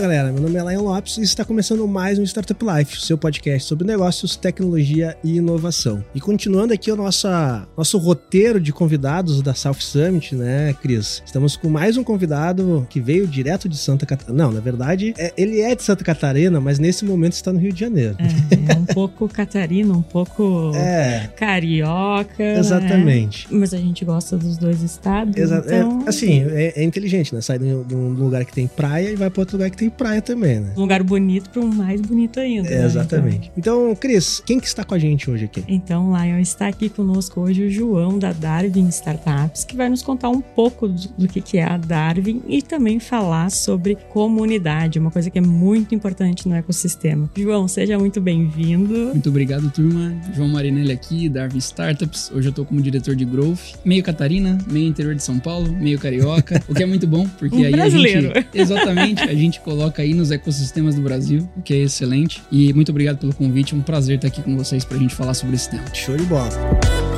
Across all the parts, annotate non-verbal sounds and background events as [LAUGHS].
Galera, meu nome é Lion Lopes e está começando mais um Startup Life, seu podcast sobre negócios, tecnologia e inovação. E continuando aqui o nosso, nosso roteiro de convidados da South Summit, né, Cris? Estamos com mais um convidado que veio direto de Santa Catarina. Não, na verdade, é, ele é de Santa Catarina, mas nesse momento está no Rio de Janeiro. É, é um pouco catarina, um pouco [LAUGHS] é. carioca. Né? Exatamente. Né? Mas a gente gosta dos dois estados. Exa é, então... É, assim, é, inteligente, né? Sai de um lugar que tem praia e vai para outro lugar que tem praia também, né? Um lugar bonito para um mais bonito ainda. É, exatamente. Então, então, Cris, quem que está com a gente hoje aqui? Então, Lion, está aqui conosco hoje o João da Darwin Startups, que vai nos contar um pouco do, do que, que é a Darwin e também falar sobre comunidade, uma coisa que é muito importante no ecossistema. João, seja muito bem-vindo. Muito obrigado, turma. João Marinelli aqui, Darwin Startups. Hoje eu estou como diretor de Growth, meio Catarina, meio interior de São Paulo, meio carioca, [LAUGHS] o que é muito bom, porque um aí brasileiro. a gente... [LAUGHS] Exatamente, a gente coloca aí nos ecossistemas do Brasil, o que é excelente. E muito obrigado pelo convite, um prazer estar aqui com vocês para a gente falar sobre esse tema. Show de bola.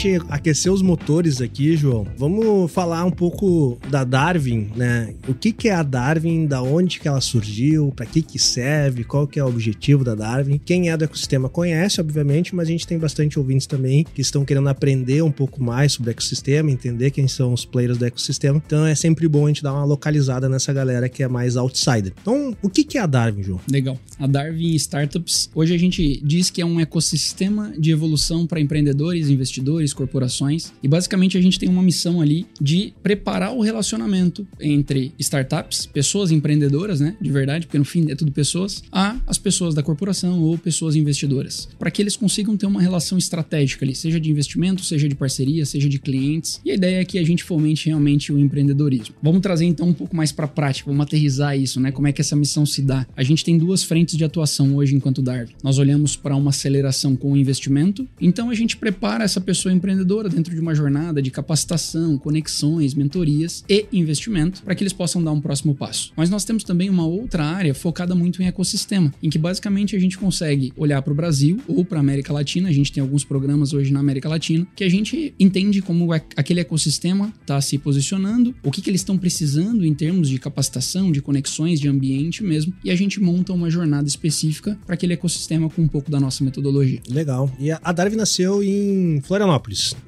Gente aquecer os motores aqui, João, vamos falar um pouco da Darwin, né? O que, que é a Darwin, da onde que ela surgiu, para que que serve, qual que é o objetivo da Darwin. Quem é do ecossistema conhece, obviamente, mas a gente tem bastante ouvintes também que estão querendo aprender um pouco mais sobre o ecossistema, entender quem são os players do ecossistema. Então é sempre bom a gente dar uma localizada nessa galera que é mais outsider. Então, o que, que é a Darwin, João? Legal. A Darwin Startups, hoje a gente diz que é um ecossistema de evolução para empreendedores, investidores investidores, corporações. E basicamente a gente tem uma missão ali de preparar o relacionamento entre startups, pessoas empreendedoras, né, de verdade, porque no fim é tudo pessoas, a as pessoas da corporação ou pessoas investidoras, para que eles consigam ter uma relação estratégica ali, seja de investimento, seja de parceria, seja de clientes. E a ideia é que a gente fomente realmente o empreendedorismo. Vamos trazer então um pouco mais para a prática, vamos aterrizar isso, né? Como é que essa missão se dá? A gente tem duas frentes de atuação hoje enquanto Darwin. Nós olhamos para uma aceleração com o investimento, então a gente prepara essa pessoa empreendedora dentro de uma jornada de capacitação, conexões, mentorias e investimento para que eles possam dar um próximo passo. Mas nós temos também uma outra área focada muito em ecossistema, em que basicamente a gente consegue olhar para o Brasil ou para a América Latina, a gente tem alguns programas hoje na América Latina, que a gente entende como aquele ecossistema está se posicionando, o que, que eles estão precisando em termos de capacitação, de conexões, de ambiente mesmo, e a gente monta uma jornada específica para aquele ecossistema com um pouco da nossa metodologia. Legal. E a Darwin nasceu em Florianópolis.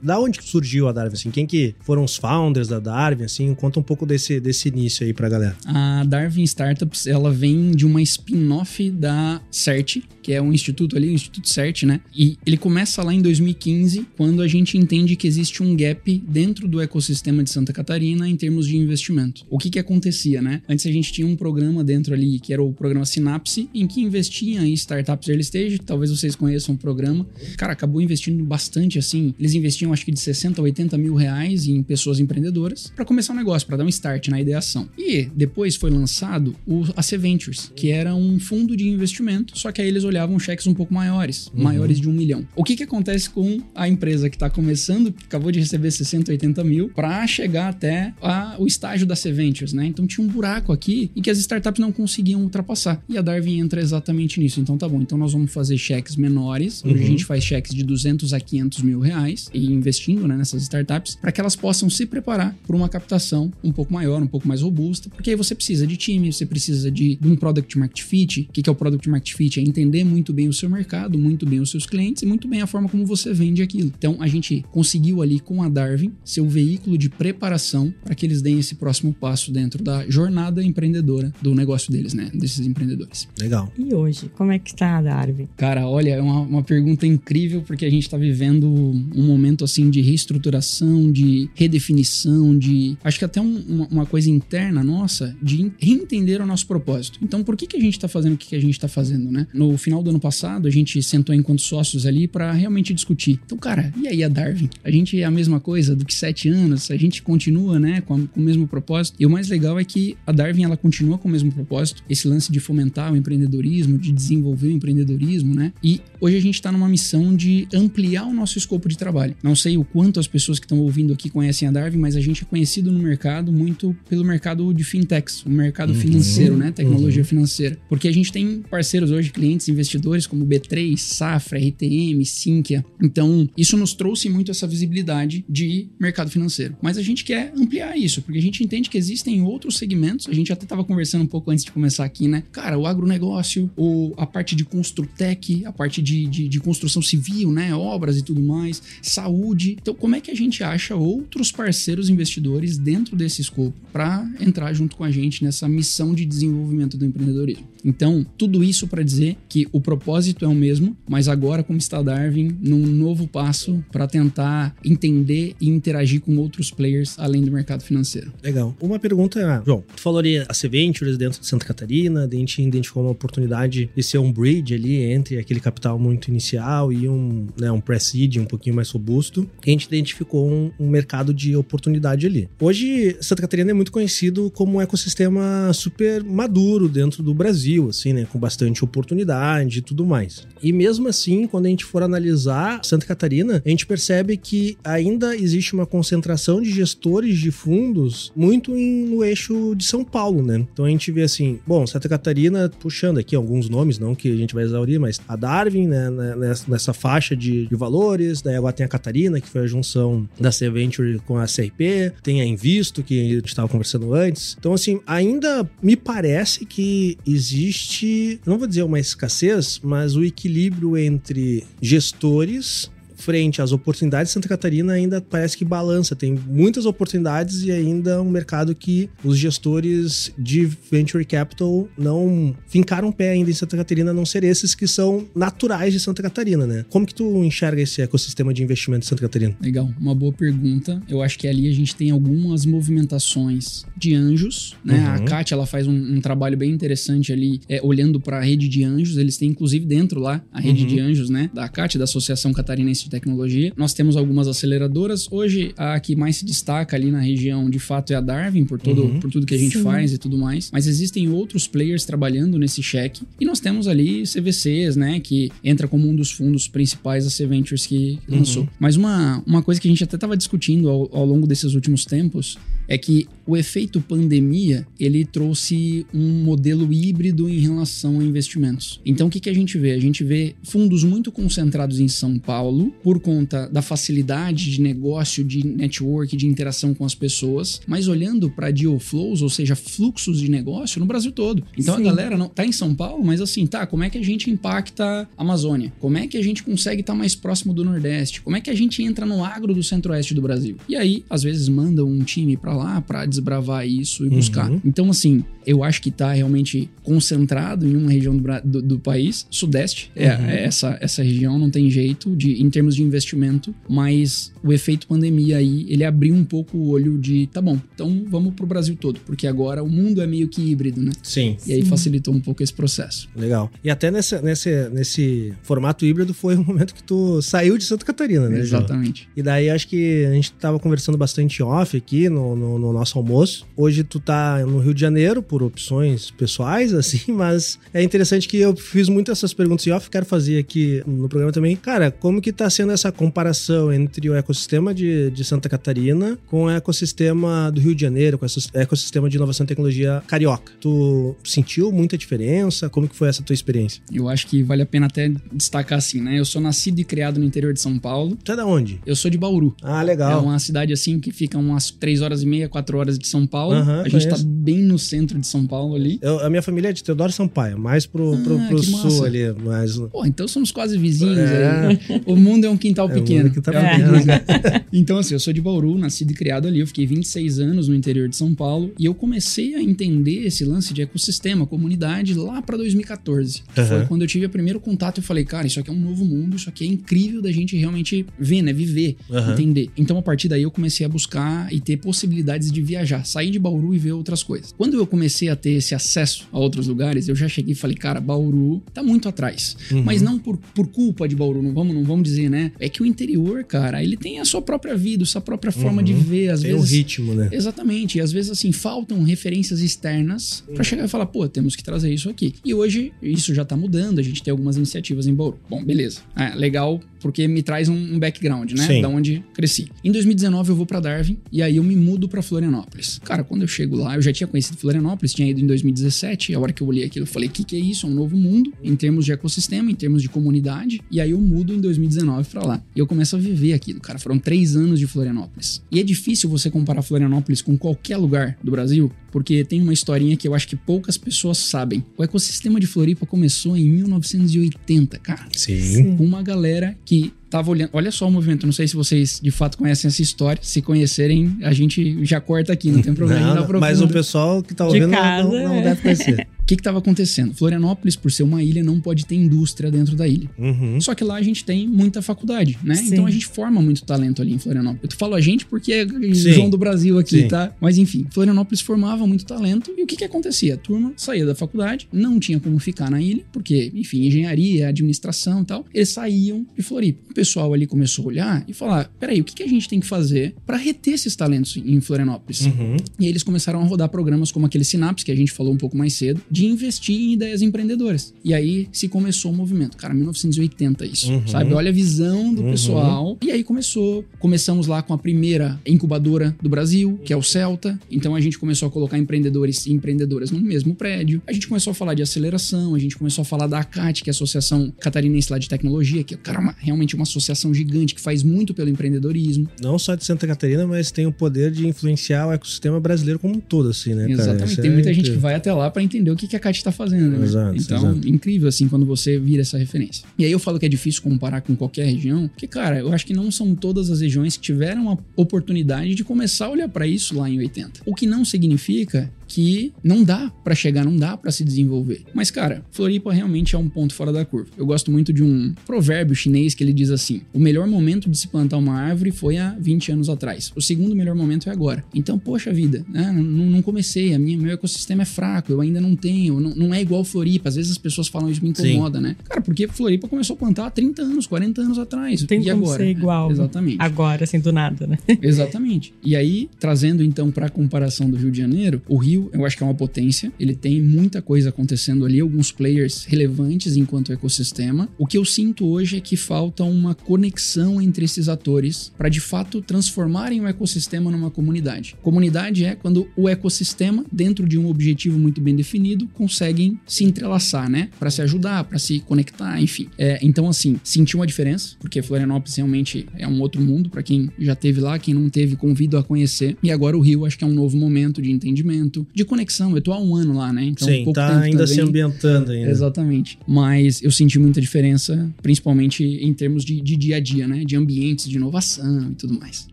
Da onde surgiu a Darwin, assim? Quem que foram os founders da Darwin, assim? Conta um pouco desse, desse início aí pra galera. A Darwin Startups, ela vem de uma spin-off da CERT, que é um instituto ali, o Instituto CERT, né? E ele começa lá em 2015, quando a gente entende que existe um gap dentro do ecossistema de Santa Catarina em termos de investimento. O que que acontecia, né? Antes a gente tinha um programa dentro ali, que era o programa Synapse, em que investia em startups early stage, talvez vocês conheçam o programa. Cara, acabou investindo bastante, assim, eles investiam acho que de 60 a 80 mil reais em pessoas empreendedoras para começar um negócio, para dar um start na ideação. E depois foi lançado o AC Ventures, que era um fundo de investimento, só que aí eles olhavam cheques um pouco maiores, uhum. maiores de um milhão. O que que acontece com a empresa que está começando, que acabou de receber 60, 80 mil, para chegar até a, o estágio da C Ventures, né? Então tinha um buraco aqui e que as startups não conseguiam ultrapassar. E a Darwin entra exatamente nisso. Então tá bom, então nós vamos fazer cheques menores. Hoje uhum. a gente faz cheques de 200 a 500 mil reais e investindo né, nessas startups para que elas possam se preparar para uma captação um pouco maior, um pouco mais robusta, porque aí você precisa de time, você precisa de, de um product market fit. O que, que é o product market fit? É entender muito bem o seu mercado, muito bem os seus clientes e muito bem a forma como você vende aquilo. Então a gente conseguiu ali com a Darwin ser o veículo de preparação para que eles deem esse próximo passo dentro da jornada empreendedora do negócio deles, né? Desses empreendedores. Legal. E hoje, como é que está a Darwin? Cara, olha, é uma, uma pergunta incrível porque a gente está vivendo um momento assim de reestruturação, de redefinição, de. Acho que até um, uma, uma, coisa interna nossa de reentender o nosso propósito. Então, por que, que a gente está fazendo o que, que a gente está fazendo, né? No final do ano passado, a gente sentou enquanto sócios ali para realmente discutir. Então, cara, e aí a Darwin? A gente é a mesma coisa do que sete anos? A gente continua, né, com, com o mesmo propósito? E o mais legal é que a Darwin ela continua com o mesmo propósito, esse lance de fomentar o empreendedorismo, de desenvolver o empreendedorismo, né? E hoje a gente está numa missão de ampliar o nosso escopo de trabalho. Não sei o quanto as pessoas que estão ouvindo aqui conhecem a Darwin, mas a gente é conhecido no mercado muito pelo mercado de fintechs, o mercado uhum. financeiro, né? Tecnologia uhum. financeira. Porque a gente tem parceiros hoje, clientes, investidores como B3, Safra, RTM, Sinqia. Então, isso nos trouxe muito essa visibilidade de mercado financeiro. Mas a gente quer ampliar isso, porque a gente entende que existem outros segmentos. A gente até estava conversando um pouco antes de começar aqui, né? Cara, o agronegócio, ou a parte de Construtec, a parte de, de, de construção civil, né? Obras e tudo mais, saúde. Então, como é que a gente acha outros parceiros investidores dentro desse escopo para entrar junto com a gente nessa missão de desenvolvimento do empreendedorismo? Então, tudo isso para dizer que o propósito é o mesmo, mas agora, como está Darwin, num novo passo para tentar entender e interagir com outros players além do mercado financeiro. Legal. Uma pergunta, João, tu falou ali a C Ventures dentro de Santa Catarina, a gente identificou uma oportunidade de ser um bridge ali entre aquele capital muito inicial e um, né, um pre-seed um pouquinho mais robusto. a gente identificou um, um mercado de oportunidade ali. Hoje, Santa Catarina é muito conhecido como um ecossistema super maduro dentro do Brasil, assim, né, com bastante oportunidade e tudo mais. E mesmo assim, quando a gente for analisar Santa Catarina, a gente percebe que ainda existe uma concentração de gestores de fundos muito em, no eixo de São Paulo, né? Então a gente vê assim, bom, Santa Catarina, puxando aqui alguns nomes, não que a gente vai exaurir, mas a Darwin, né, né nessa, nessa faixa de, de, valores, daí agora tem a Catarina, que foi a junção da C Venture com a CIP, tem a Invisto, que a gente estava conversando antes. Então, assim, ainda me parece que existe, não vou dizer uma escassez, mas o equilíbrio entre gestores frente às oportunidades, Santa Catarina ainda parece que balança. Tem muitas oportunidades e ainda um mercado que os gestores de venture capital não fincaram pé ainda em Santa Catarina, a não ser esses que são naturais de Santa Catarina, né? Como que tu enxerga esse ecossistema de investimento de Santa Catarina? Legal, uma boa pergunta. Eu acho que ali a gente tem algumas movimentações de anjos, né? Uhum. A Kátia, ela faz um, um, trabalho bem interessante ali, é, olhando para a rede de anjos. Eles têm, inclusive, dentro lá, a rede uhum. de anjos, né? Da Kátia, da Associação Catarinense tecnologia. Nós temos algumas aceleradoras. Hoje, a que mais se destaca ali na região, de fato, é a Darwin, por, todo, uhum. por tudo que a gente Sim. faz e tudo mais. Mas existem outros players trabalhando nesse cheque. E nós temos ali CVCs, né? Que entra como um dos fundos principais da C Ventures que uhum. lançou. Mas uma, uma coisa que a gente até estava discutindo ao, ao longo desses últimos tempos é que o efeito pandemia ele trouxe um modelo híbrido em relação a investimentos. Então o que, que a gente vê? A gente vê fundos muito concentrados em São Paulo por conta da facilidade de negócio, de network, de interação com as pessoas, mas olhando para deal flows, ou seja, fluxos de negócio no Brasil todo. Então Sim. a galera não tá em São Paulo, mas assim, tá, como é que a gente impacta a Amazônia? Como é que a gente consegue estar tá mais próximo do Nordeste? Como é que a gente entra no agro do Centro-Oeste do Brasil? E aí, às vezes mandam um time para lá para desbravar isso e buscar. Uhum. Então assim, eu acho que tá realmente concentrado em uma região do, do, do país, Sudeste, é, uhum. é, essa essa região não tem jeito de em termos de investimento, mas o efeito pandemia aí, ele abriu um pouco o olho de, tá bom, então vamos pro Brasil todo, porque agora o mundo é meio que híbrido, né? Sim. E aí facilitou um pouco esse processo. Legal. E até nesse, nesse, nesse formato híbrido foi o momento que tu saiu de Santa Catarina, né? Exatamente. E daí acho que a gente tava conversando bastante off aqui no, no, no nosso almoço. Hoje tu tá no Rio de Janeiro por opções pessoais, [LAUGHS] assim, mas é interessante que eu fiz muitas essas perguntas em off, quero fazer aqui no programa também. Cara, como que tá sendo essa comparação entre o ecossistema de, de Santa Catarina com o ecossistema do Rio de Janeiro, com o ecossistema de inovação e tecnologia carioca. Tu sentiu muita diferença? Como que foi essa tua experiência? Eu acho que vale a pena até destacar assim, né? Eu sou nascido e criado no interior de São Paulo. Tu é da onde? Eu sou de Bauru. Ah, legal. É uma cidade assim que fica umas 3 horas e meia, 4 horas de São Paulo. Aham, a gente tá conheço. bem no centro de São Paulo ali. Eu- a minha família é de Teodoro Sampaio, mais pro, pro, Ah, pro que sul massa. ali, mas... Pô, então somos quase vizinhos É. aí. O mundo é um quintal É, pequeno. mundo que tá É pequeno. [LAUGHS] então, assim, eu sou de Bauru, nascido e criado ali. Eu fiquei 26 anos no interior de São Paulo e eu comecei a entender esse lance de ecossistema, comunidade, lá pra 2014. Que Foi quando eu tive o primeiro contato e falei, cara, isso aqui é um novo mundo, isso aqui é incrível da gente realmente ver, né? Viver, Aham. entender. Então, a partir daí, eu comecei a buscar e ter possibilidades de viajar, sair de Bauru e ver outras coisas. Quando eu comecei a ter esse acesso a outros lugares, eu já cheguei e falei, cara, Bauru tá muito atrás. Uhum. Mas não por, por culpa de Bauru, não vamos, não vamos dizer, né? É que o interior, cara, ele tem a sua própria vida, sua própria forma de Uhum. ver, às Tem um vezes. ritmo, né? Exatamente, e às vezes assim, faltam referências externas pra chegar e falar, pô, temos que trazer isso aqui. E hoje isso já tá mudando, a gente tem algumas iniciativas em Bauru. Bom, beleza. É, legal, porque me traz um, um background, né? Sim. Da onde cresci. Em 2019 eu vou pra Darwin e aí eu me mudo pra Florianópolis. Cara, quando eu chego lá, eu já tinha conhecido Florianópolis, tinha ido em 2017, a hora que eu olhei aquilo, eu falei, o que que é isso? É um novo mundo em termos de ecossistema, em termos de comunidade. E aí eu mudo em 2019 pra lá. E eu começo a viver aquilo, cara. Foram três anos de Florianópolis. E é difícil você comparar Florianópolis com qualquer lugar do Brasil, porque tem uma historinha que eu acho que poucas pessoas sabem. O ecossistema de Floripa começou em 1980, cara. Sim. Com uma galera que tava olhando. Olha só o movimento. Não sei se vocês de fato conhecem essa história. Se conhecerem, a gente já corta aqui, não tem problema. Não, mas o pessoal que tá ouvindo não- casa, não, não é. deve conhecer. [LAUGHS] O que estava acontecendo? Florianópolis, por ser uma ilha, não pode ter indústria dentro da ilha. Uhum. Só que lá a gente tem muita faculdade, né? Sim. Então a gente forma muito talento ali em Florianópolis. Eu falo a gente porque é Sim. João do Brasil aqui, Sim. tá? Mas enfim, Florianópolis formava muito talento. E o que que acontecia? A turma saía da faculdade, não tinha como ficar na ilha, porque, enfim, engenharia, administração e tal. Eles saíam de Floripa. O pessoal ali começou a olhar e falar: peraí, o que que a gente tem que fazer para reter esses talentos em Florianópolis? Uhum. E aí eles começaram a rodar programas como aquele Synapse, que a gente falou um pouco mais cedo, de investir em ideias empreendedoras. E aí se começou o movimento. Cara, 1980 isso, Uhum. sabe? Olha a visão do Uhum. pessoal. E aí começou. Começamos lá com a primeira incubadora do Brasil, que é o Celta. Então a gente começou a colocar empreendedores e empreendedoras no mesmo prédio. A gente começou a falar de aceleração, a gente começou a falar da ACAT, que é a Associação Catarinense lá de Tecnologia, que é cara, uma- realmente uma associação gigante que faz muito pelo empreendedorismo. Não só de Santa Catarina, mas tem o poder de influenciar o ecossistema brasileiro como um todo, assim, né, cara? Exatamente. Isso Tem é muita gente que vai até lá pra entender o que que a Cat está fazendo. né? Exato, então, exato. incrível, assim, quando você vira essa referência. E aí eu falo que é difícil comparar com qualquer região, porque, cara, eu acho que não são todas as regiões que tiveram a oportunidade de começar a olhar pra isso lá em 80. O que não significa que não dá pra chegar, não dá pra se desenvolver. Mas, cara, Floripa realmente é um ponto fora da curva. Eu gosto muito de um provérbio chinês que ele diz assim: o melhor momento de se plantar uma árvore foi há 20 anos atrás. O segundo melhor momento é agora. Então, poxa vida, né? não, não comecei, a minha, meu ecossistema é fraco, eu ainda não tenho, não, não é igual Floripa. Às vezes as pessoas falam isso me incomoda, né? Cara, porque Floripa começou a plantar há 30 anos, 40 anos atrás. Tem e como agora? ser igual. Exatamente. Agora, assim, do nada, né? Exatamente. E aí, trazendo então para comparação do Rio de Janeiro, o Rio, eu acho que é uma potência, ele tem muita coisa acontecendo ali, alguns players relevantes enquanto ecossistema. O que eu sinto hoje é que falta uma conexão entre esses atores para de fato transformarem o ecossistema numa comunidade. Comunidade é quando o ecossistema, dentro de um objetivo muito bem definido, conseguem se entrelaçar, né? Para se ajudar, para se conectar, enfim. É, então, assim, senti uma diferença, porque Florianópolis realmente é um outro mundo para quem já teve lá, quem não teve, convido a conhecer. E agora o Rio, acho que é um novo momento de entendimento, de conexão. Eu tô há um ano lá, né? Então, Sim, pouco tá ainda se também. ambientando ainda. Exatamente. Mas eu senti muita diferença, principalmente em termos de, de dia a dia, né? De ambientes, de inovação e tudo mais.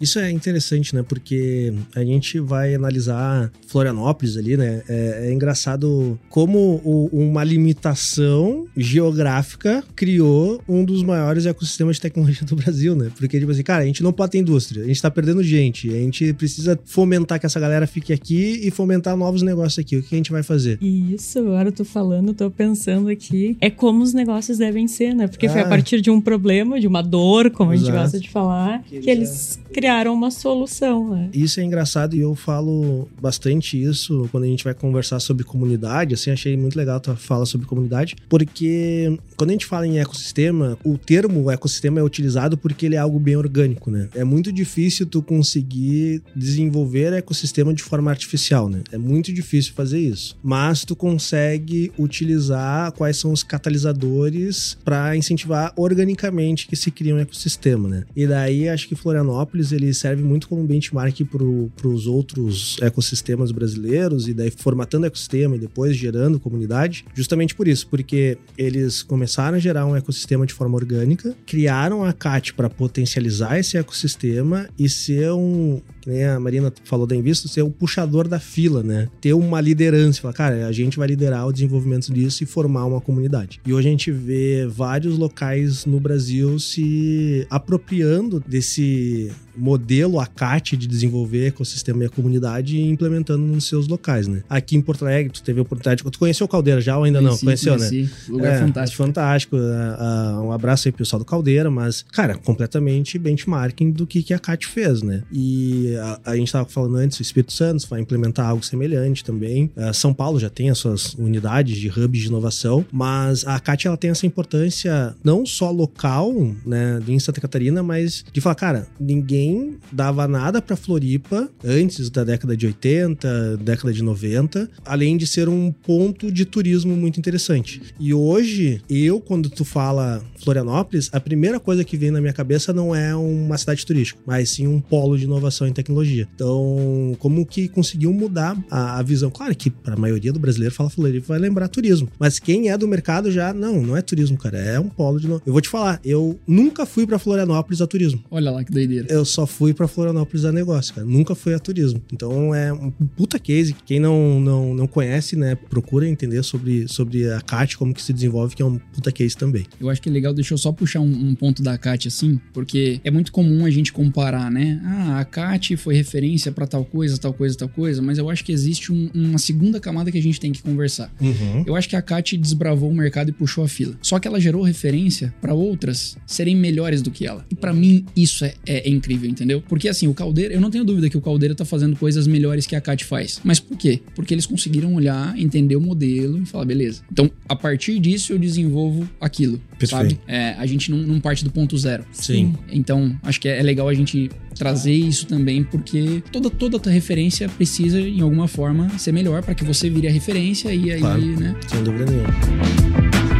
Isso é interessante, né? Porque a gente vai analisar Florianópolis ali, né? É, é engraçado como o- uma limitação geográfica criou um dos maiores ecossistemas de tecnologia do Brasil, né? Porque, tipo assim, cara, a gente não pode ter indústria, a gente tá perdendo gente, a gente precisa fomentar que essa galera fique aqui e fomentar novos negócios aqui. O que a gente vai fazer? Isso, agora eu tô falando, tô pensando aqui. É como os negócios devem ser, né? Porque foi Ah. a partir de um problema, de uma dor, como a gente Exato. gosta de falar, Que que eles criaram uma solução, né? Isso é engraçado e eu falo bastante isso quando a gente vai conversar sobre comunidade. Assim, achei muito legal a tua fala sobre comunidade, porque quando a gente fala em ecossistema, o termo ecossistema é utilizado porque ele é algo bem orgânico, né? É muito difícil tu conseguir desenvolver ecossistema de forma artificial, né? É muito difícil fazer isso. Mas tu consegue utilizar quais são os catalisadores para incentivar organicamente que se crie um ecossistema, né? E daí acho que Florianópolis ele serve muito como benchmark para os outros ecossistemas brasileiros e daí formatando ecossistema e depois gerando comunidade, justamente por isso, porque eles começaram a gerar um ecossistema de forma orgânica, criaram a CAT para potencializar esse ecossistema e ser um, nem a Marina falou da Invista, ser o puxador da fila, né? Ter uma liderança, falar, cara, a gente vai liderar o desenvolvimento disso e formar uma comunidade. E hoje a gente vê vários locais no Brasil se apropriando desse modelo ACAT de desenvolver ecossistema e a comunidade e implementando nos seus locais, né? Aqui em Porto Alegre, tu teve a oportunidade. Tu conheceu o Caldeira já ou ainda Conheci, não? Conheceu, conheci. né? Lugar é, fantástico. Fantástico. Uh, uh, um abraço aí pro pessoal do Caldeira, mas, cara, completamente benchmarking do que, que a CAT fez, né? E a, a gente tava falando antes, o Espírito Santo vai implementar algo semelhante também. Uh, São Paulo já tem as suas unidades de hubs de inovação, mas a CAT ela tem essa importância não só local, né, em Santa Catarina, mas de falar, cara, ninguém dava nada para Floripa antes da década de 80, década de 90, além de ser um ponto de turismo muito interessante. E hoje, eu, quando tu fala Florianópolis, a primeira coisa que vem na minha cabeça não é uma cidade turística, mas sim um polo de inovação e tecnologia. Então, como que conseguiu mudar a, a visão? Claro que para a maioria do brasileiro fala Floripa vai lembrar turismo, mas quem é do mercado já não, não é turismo, cara, é um polo de. No... Eu vou te falar, eu nunca fui para Florianópolis a turismo. Olha lá que doideira. Eu só fui para Florianópolis a negócio, cara. Nunca fui a turismo. Então é um puta case. Quem não, não, não conhece, né, procura entender sobre, sobre a CAT, como que se desenvolve, que é um puta case também. Eu acho que é legal, deixa eu só puxar um, um ponto da CAT assim, porque é muito comum a gente comparar, né? Ah, a CAT foi referência para tal coisa, tal coisa, tal coisa, mas eu acho que existe um, uma segunda camada que a gente tem que conversar. Uhum. Eu acho que a CAT desbravou o mercado e puxou a fila. Só que ela gerou referência para outras serem melhores do que ela. E para mim isso é, é, é incrível, entendeu? Porque assim, o Caldeira, eu não tenho dúvida que o Caldeira tá fazendo coisas melhores que a CAT faz. Mas por quê? Porque eles conseguiram olhar, entender o modelo e falar, beleza. Então, a partir disso eu desenvolvo aquilo, Perfeito. sabe? É, a gente não, não parte do ponto zero. Sim. Então, acho que é, é legal a gente trazer isso também, porque toda toda tua referência precisa, em alguma forma, ser melhor para que você vire a referência e aí, Claro. né? Sem dúvida nenhuma.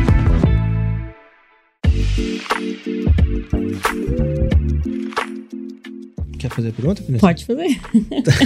Quer fazer a pergunta, Vanessa? Pode fazer.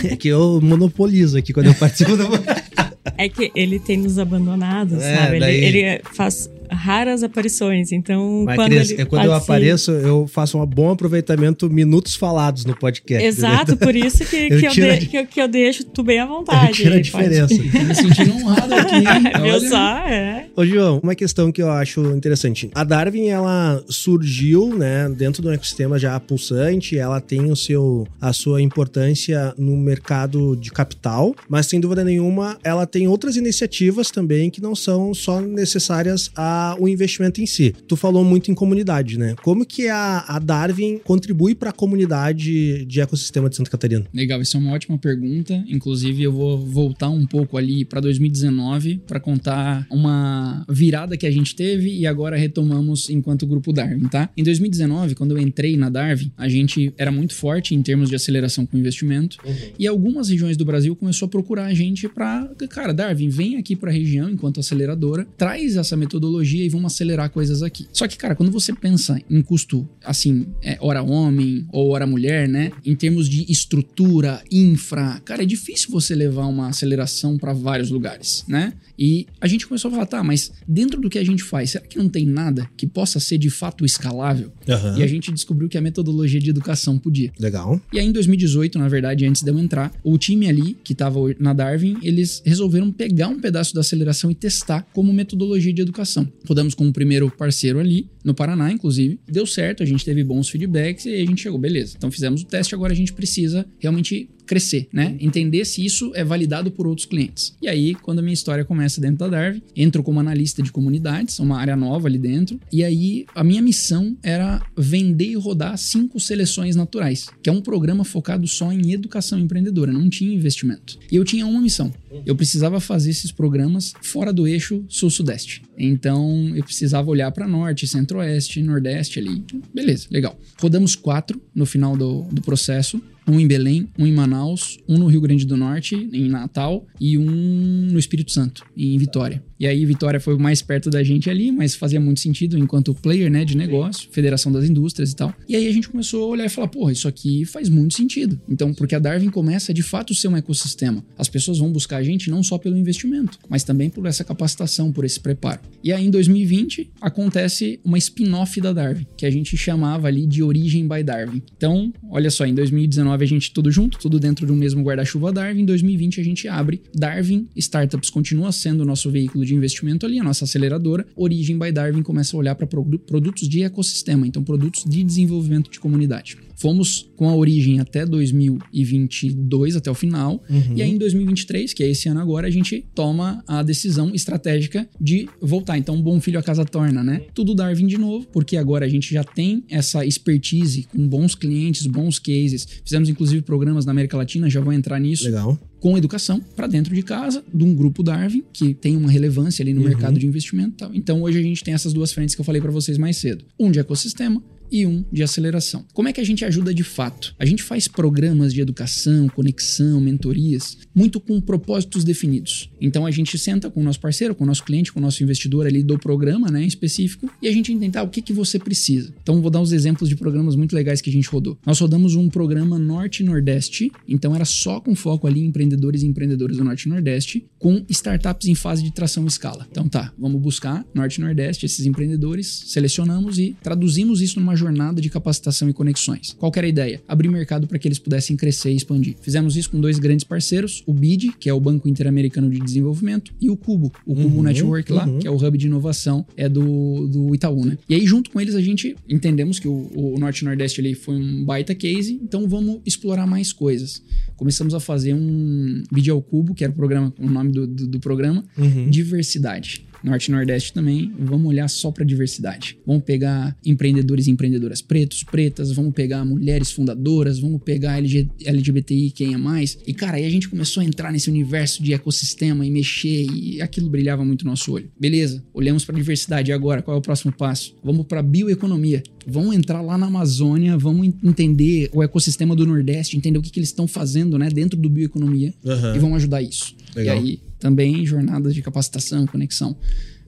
[LAUGHS] É que eu monopolizo aqui quando eu participo da. [LAUGHS] É que ele tem nos abandonado, É, sabe? Ele, daí- ele faz raras aparições, então Mas, quando Cris, ele é quando eu apareço, eu faço um bom aproveitamento, minutos falados no podcast. Exato, por isso que, [LAUGHS] Eu que, eu, a de- que, eu, que eu deixo tu bem à vontade. tiro a Pode- diferença. [LAUGHS] Tô me sentindo honrado aqui. [LAUGHS] Olha. só? É. Ô, João, uma questão que eu acho interessante. A Darwin, ela surgiu, né, dentro de um ecossistema já pulsante, ela tem o seu, a sua importância no mercado de capital, mas sem dúvida nenhuma, ela tem outras iniciativas também que não são só necessárias ao investimento em si. Tu falou muito em comunidade, né? Como que a, a Darwin contribui para a comunidade de ecossistema de Santa Catarina? Legal, isso é uma ótima pergunta. Inclusive, eu vou voltar um pouco ali para 2019 para contar uma virada que a gente teve e agora retomamos enquanto grupo Darwin, tá? Em 2019, quando eu entrei na Darwin, a gente era muito forte em termos de aceleração com investimento e algumas regiões do Brasil começou a procurar a gente para, cara, Darwin, vem aqui para a região enquanto aceleradora, traz essa metodologia e vamos acelerar coisas aqui. Só que, cara, quando você pensa em custo, assim, é, hora homem ou hora mulher, né? Em termos de estrutura, infra, cara, é difícil você levar uma aceleração para vários lugares, né? E a gente começou a falar, tá, mas dentro do que a gente faz, será que não tem nada que possa ser de fato escalável? Aham. E a gente descobriu que a metodologia de educação podia. Legal. E aí, em 2018, na verdade, antes de eu entrar, o time ali, que estava na Darwin, eles resolveram pegar um pedaço da aceleração e testar como metodologia de educação. Rodamos com o primeiro parceiro ali, no Paraná, inclusive. Deu certo, a gente teve bons feedbacks e a gente chegou, beleza. Então fizemos o teste, agora a gente precisa realmente crescer, né? Entender se isso é validado por outros clientes. E aí, quando a minha história começa dentro da Darwin, entro como analista de comunidades, uma área nova ali dentro. E aí, a minha missão era vender e rodar cinco seleções naturais, que é um programa focado só em educação empreendedora, não tinha investimento. E eu tinha uma missão. Eu precisava fazer esses programas fora do eixo sul-sudeste. Então, eu precisava olhar para norte, centro-oeste, nordeste ali. Beleza, legal. Rodamos quatro no final do, do processo. Um em Belém, um em Manaus, um no Rio Grande do Norte, em Natal, e um no Espírito Santo, em Vitória. E aí Vitória foi mais perto da gente ali, mas fazia muito sentido enquanto player, né, de negócio, Federação das Indústrias e tal. E aí a gente começou a olhar e falar, porra, isso aqui faz muito sentido. Então, porque a Darwin começa de fato ser um ecossistema. As pessoas vão buscar a gente não só pelo investimento, mas também por essa capacitação, por esse preparo. E aí em 2020 acontece uma spin-off da Darwin, que a gente chamava ali de Origem by Darwin. Então, olha só, em 2019 a gente tudo junto, tudo dentro de um mesmo guarda-chuva Darwin. Em 2020 a gente abre Darwin Startups continua sendo o nosso veículo de de investimento ali, a nossa aceleradora, Origem by Darwin começa a olhar para produtos de ecossistema, então produtos de desenvolvimento de comunidade. Fomos com a origem até 2022, até o final. Uhum. E aí em 2023, que é esse ano agora, a gente toma a decisão estratégica de voltar. Então, um bom filho a casa torna, né? Tudo Darwin de novo, porque agora a gente já tem essa expertise com bons clientes, bons cases. Fizemos inclusive programas na América Latina, já vou entrar nisso. Legal com educação para dentro de casa, de um grupo Darwin, que tem uma relevância ali no uhum. mercado de investimento. Tal. Então hoje a gente tem essas duas frentes que eu falei para vocês mais cedo. Um de ecossistema e um de aceleração. Como é que a gente ajuda de fato? A gente faz programas de educação, conexão, mentorias, muito com propósitos definidos. Então a gente senta com o nosso parceiro, com o nosso cliente, com o nosso investidor ali do programa, né, em específico, e a gente tentar o que que você precisa. Então vou dar uns exemplos de programas muito legais que a gente rodou. Nós rodamos um programa Norte e Nordeste, então era só com foco ali em empreendedores e empreendedoras do Norte e Nordeste, com startups em fase de tração escala. Então tá, vamos buscar Norte e Nordeste, esses empreendedores, selecionamos e traduzimos isso numa jornada de capacitação e conexões. Qual era a ideia? Abrir mercado para que eles pudessem crescer e expandir. Fizemos isso com dois grandes parceiros, o BID, que é o Banco Interamericano de Desenvolvimento, e o Cubo, o Cubo uhum, Network lá, uhum. que é o hub de inovação, é do, do Itaú, né? E aí, junto com eles, a gente entendemos que o, o Norte Nordeste ali foi um baita case, então vamos explorar mais coisas. Começamos a fazer um vídeo ao cubo, que era o programa, o nome do, do, do programa, uhum. diversidade. Norte e Nordeste também, vamos olhar só para diversidade. Vamos pegar empreendedores e empreendedoras pretos, pretas, vamos pegar mulheres fundadoras, vamos pegar LG, LGBTI, quem é mais. E cara, aí a gente começou a entrar nesse universo de ecossistema e mexer e aquilo brilhava muito no nosso olho. Beleza, olhamos para diversidade agora qual é o próximo passo? Vamos para bioeconomia. Vamos entrar lá na Amazônia, vamos entender o ecossistema do Nordeste, entender o que, que eles estão fazendo, né, dentro do bioeconomia uhum. e vamos ajudar isso. Legal. E aí também jornadas de capacitação, conexão.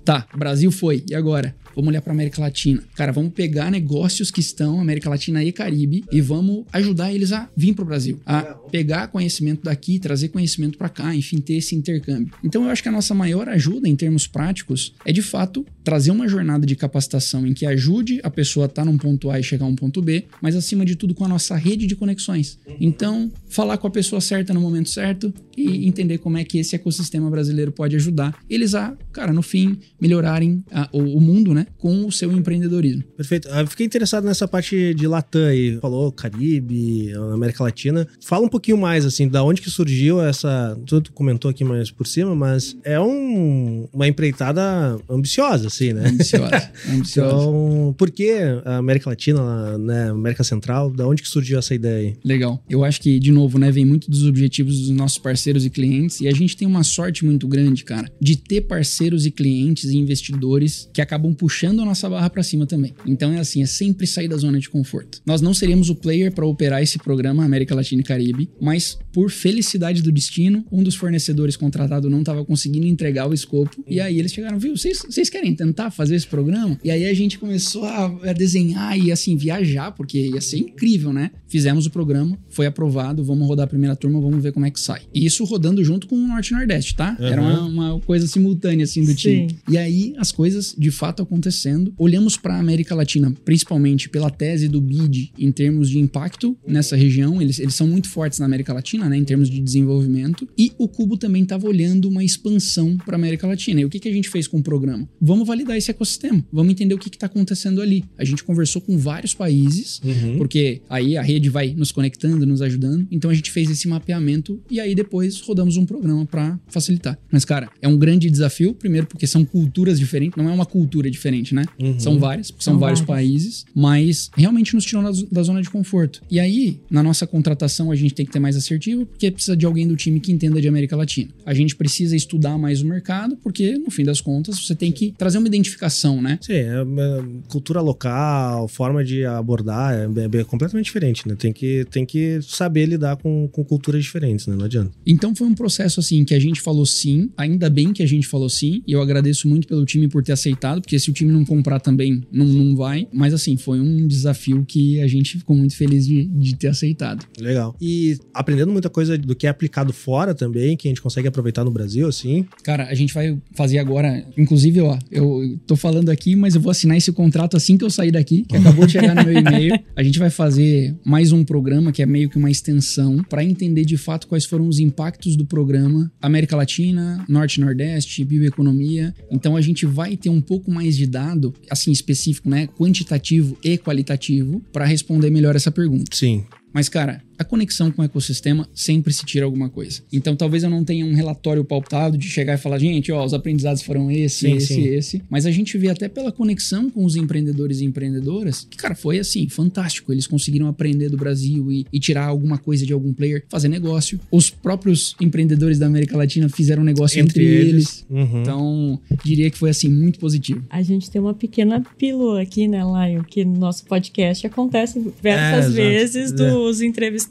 Tá, Brasil foi, e agora? Vamos olhar para América Latina. Cara, vamos pegar negócios que estão América Latina e Caribe e vamos ajudar eles a vir para o Brasil, a pegar conhecimento daqui, trazer conhecimento para cá, enfim, ter esse intercâmbio. Então eu acho que a nossa maior ajuda em termos práticos é de fato trazer uma jornada de capacitação em que ajude a pessoa a estar tá num ponto A e chegar a um ponto B, mas acima de tudo com a nossa rede de conexões. Então, falar com a pessoa certa no momento certo e entender como é que esse ecossistema brasileiro pode ajudar eles a, cara, no fim, melhorarem a, o, o mundo, né? Né, com o seu empreendedorismo. Perfeito. Eu fiquei interessado nessa parte de Latam aí. Falou Caribe, América Latina. Fala um pouquinho mais, assim, da onde que surgiu essa... Tu comentou aqui mais por cima, mas é um, uma empreitada ambiciosa, assim, né? Ambiciosa. [LAUGHS] ambiciosa. então, por que a América Latina, né, América Central, da onde que surgiu essa ideia aí? Legal. Eu acho que, de novo, né, vem muito dos objetivos dos nossos parceiros e clientes e a gente tem uma sorte muito grande, cara, de ter parceiros e clientes e investidores que acabam puxando puxando a nossa barra para cima também. Então é assim, é sempre sair da zona de conforto. Nós não seríamos o player para operar esse programa América Latina e Caribe, mas por felicidade do destino, um dos fornecedores contratado não estava conseguindo entregar o escopo. E aí eles chegaram, viu, vocês, querem tentar fazer esse programa? E aí a gente começou a, a desenhar e assim viajar, porque ia ser incrível, né? Fizemos o programa, foi aprovado, vamos rodar a primeira turma, vamos ver como é que sai. E isso rodando junto com o Norte e Nordeste, tá? Uhum. Era uma, uma, coisa simultânea assim do Sim. time. E aí as coisas de fato aconteceram acontecendo. Olhamos para a América Latina, principalmente pela tese do BID em termos de impacto nessa região. Eles, eles são muito fortes na América Latina, né, em termos de desenvolvimento. E o Cubo também estava olhando uma expansão para a América Latina. E o que, que a gente fez com o programa? Vamos validar esse ecossistema, vamos entender o que está acontecendo ali. A gente conversou com vários países, uhum. porque aí a rede vai nos conectando, nos ajudando. Então a gente fez esse mapeamento e aí depois rodamos um programa para facilitar. Mas, cara, é um grande desafio, primeiro porque são culturas diferentes, não é uma cultura diferente diferente, né? Uhum. São várias, porque são, São vários várias. países, mas realmente nos tirou da, da zona de conforto. E aí, na nossa contratação, a gente tem que ter mais assertivo, porque precisa de alguém do time que entenda de América Latina. A gente precisa estudar mais o mercado, porque no fim das contas você tem que trazer uma identificação, né? Sim, é, é, cultura local, forma de abordar é, é- é completamente diferente, né? Tem que, tem que saber lidar com, com culturas diferentes, né? Não adianta. Então foi um processo assim que a gente falou sim, ainda bem que a gente falou sim, e eu agradeço muito pelo time por ter aceitado, porque se o time não comprar também, não, não vai. Mas assim, foi um desafio que a gente ficou muito feliz de, de ter aceitado. Legal. E aprendendo muita coisa do que é aplicado fora também, que a gente consegue aproveitar no Brasil, assim. Cara, a gente vai fazer agora, inclusive, ó, eu tô falando aqui, mas eu vou assinar esse contrato assim que eu sair daqui, que acabou de chegar no meu e-mail. [LAUGHS] A gente vai fazer mais um programa que é meio que uma extensão para entender de fato quais foram os impactos do programa América Latina, Norte e Nordeste, bioeconomia. Então a gente vai ter um pouco mais de dado, assim específico, né, quantitativo e qualitativo para responder melhor essa pergunta. Sim. Mas, cara, a conexão com o ecossistema sempre se tira alguma coisa. Então, talvez eu não tenha um relatório pautado de chegar e falar, gente, ó, os aprendizados foram esse, Sim, esse, sim. esse. Mas a gente vê até pela conexão com os empreendedores e empreendedoras que, cara, foi assim, fantástico. Eles conseguiram aprender do Brasil e, e tirar alguma coisa de algum player, fazer negócio. Os próprios empreendedores da América Latina fizeram negócio entre, eles. Uhum. Então, diria que foi, assim, muito positivo. A gente tem uma pequena pílula aqui, né, Lion? Que no nosso podcast acontece É, diversas exato. vezes É. dos entrevistados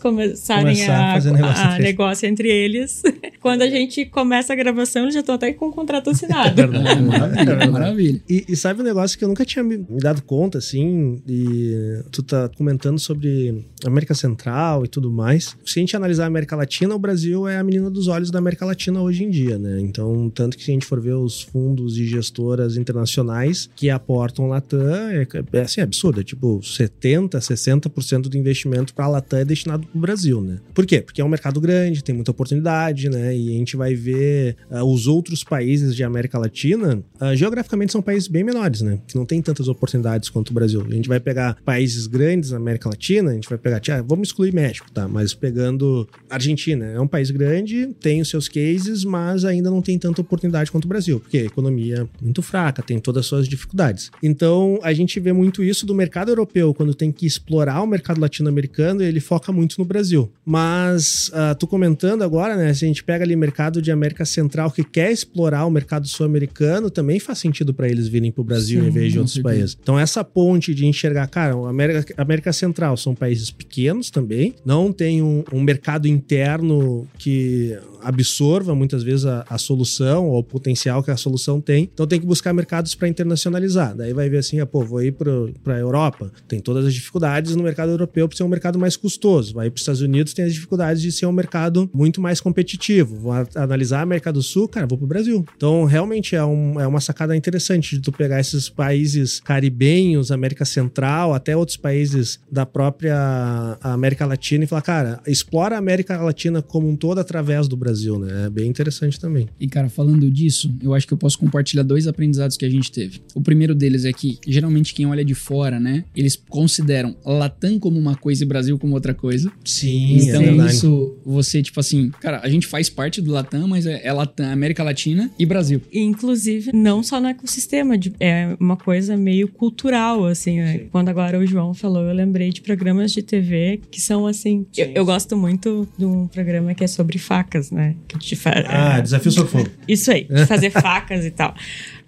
começarem Começar a a, negócio a entre eles. negócio entre eles. [LAUGHS] Quando a gente começa a gravação, eles já estão até com o contrato assinado. [LAUGHS] É verdade. É, maravilha, maravilha. E, e sabe um negócio que eu nunca tinha me, me dado conta, assim, e tu tá comentando sobre América Central e tudo mais. Se a gente analisar a América Latina, o Brasil é a menina dos olhos da América Latina hoje em dia, né? Então, tanto que se a gente for ver os fundos e gestoras internacionais que aportam Latam, é, é assim, absurdo. É tipo, 70%, 60% do investimento para a Latam é destinado para o Brasil, né? Por quê? Porque é um mercado grande, tem muita oportunidade, né? E a gente vai ver ah, os outros países de América Latina, ah, geograficamente são países bem menores, né? Que não tem tantas oportunidades quanto o Brasil. A gente vai pegar países grandes na América Latina, a gente vai pegar, vamos excluir México, tá? Mas pegando Argentina, é um país grande, tem os seus cases, mas ainda não tem tanta oportunidade quanto o Brasil, porque a economia é muito fraca, tem todas as suas dificuldades. Então, a gente vê muito isso do mercado europeu, quando tem que explorar o mercado latino-americano, ele foca muito no Brasil. Mas, ah, tu comentando agora, né, se a gente pega ali mercado de América Central que quer explorar o mercado sul-americano, também faz sentido para eles virem pro Brasil Sim, em vez de outros países. Então, essa ponte de enxergar, cara, América, América Central são países pequenos também, não tem um, um mercado interno que absorva muitas vezes a, a solução ou o potencial que a solução tem. Então tem que buscar mercados para internacionalizar. Daí vai ver assim, ah, pô, vou ir para a Europa, tem todas as dificuldades no mercado europeu por ser um mercado mais custoso. Vai para os Estados Unidos, tem as dificuldades de ser um mercado muito mais competitivo. Vou analisar a América do Sul, cara, vou para o Brasil. Então realmente é, um, é uma sacada interessante de tu pegar esses países caribenhos, América Central, até outros países da própria América Latina e falar, cara, explora a América Latina como um todo através do Brasil, né? É bem interessante também. E, cara, falando disso, eu acho que eu posso compartilhar dois aprendizados que a gente teve. O primeiro deles é que, geralmente, quem olha de fora, né, eles consideram Latam como uma coisa e Brasil como outra coisa. Sim, então, é verdade. isso, você, tipo assim, cara, a gente faz parte do Latam, mas é, é Latam, América Latina e Brasil. E, Inclusive, não só no ecossistema, de- é uma coisa meio cultural, assim. né? Quando agora o João falou, eu lembrei de programas de TV que são assim. eu, eu gosto muito de um programa que é sobre facas, né? Que te fa- Ah, é, desafio sobre fogo. Isso aí, de fazer [LAUGHS] facas e tal.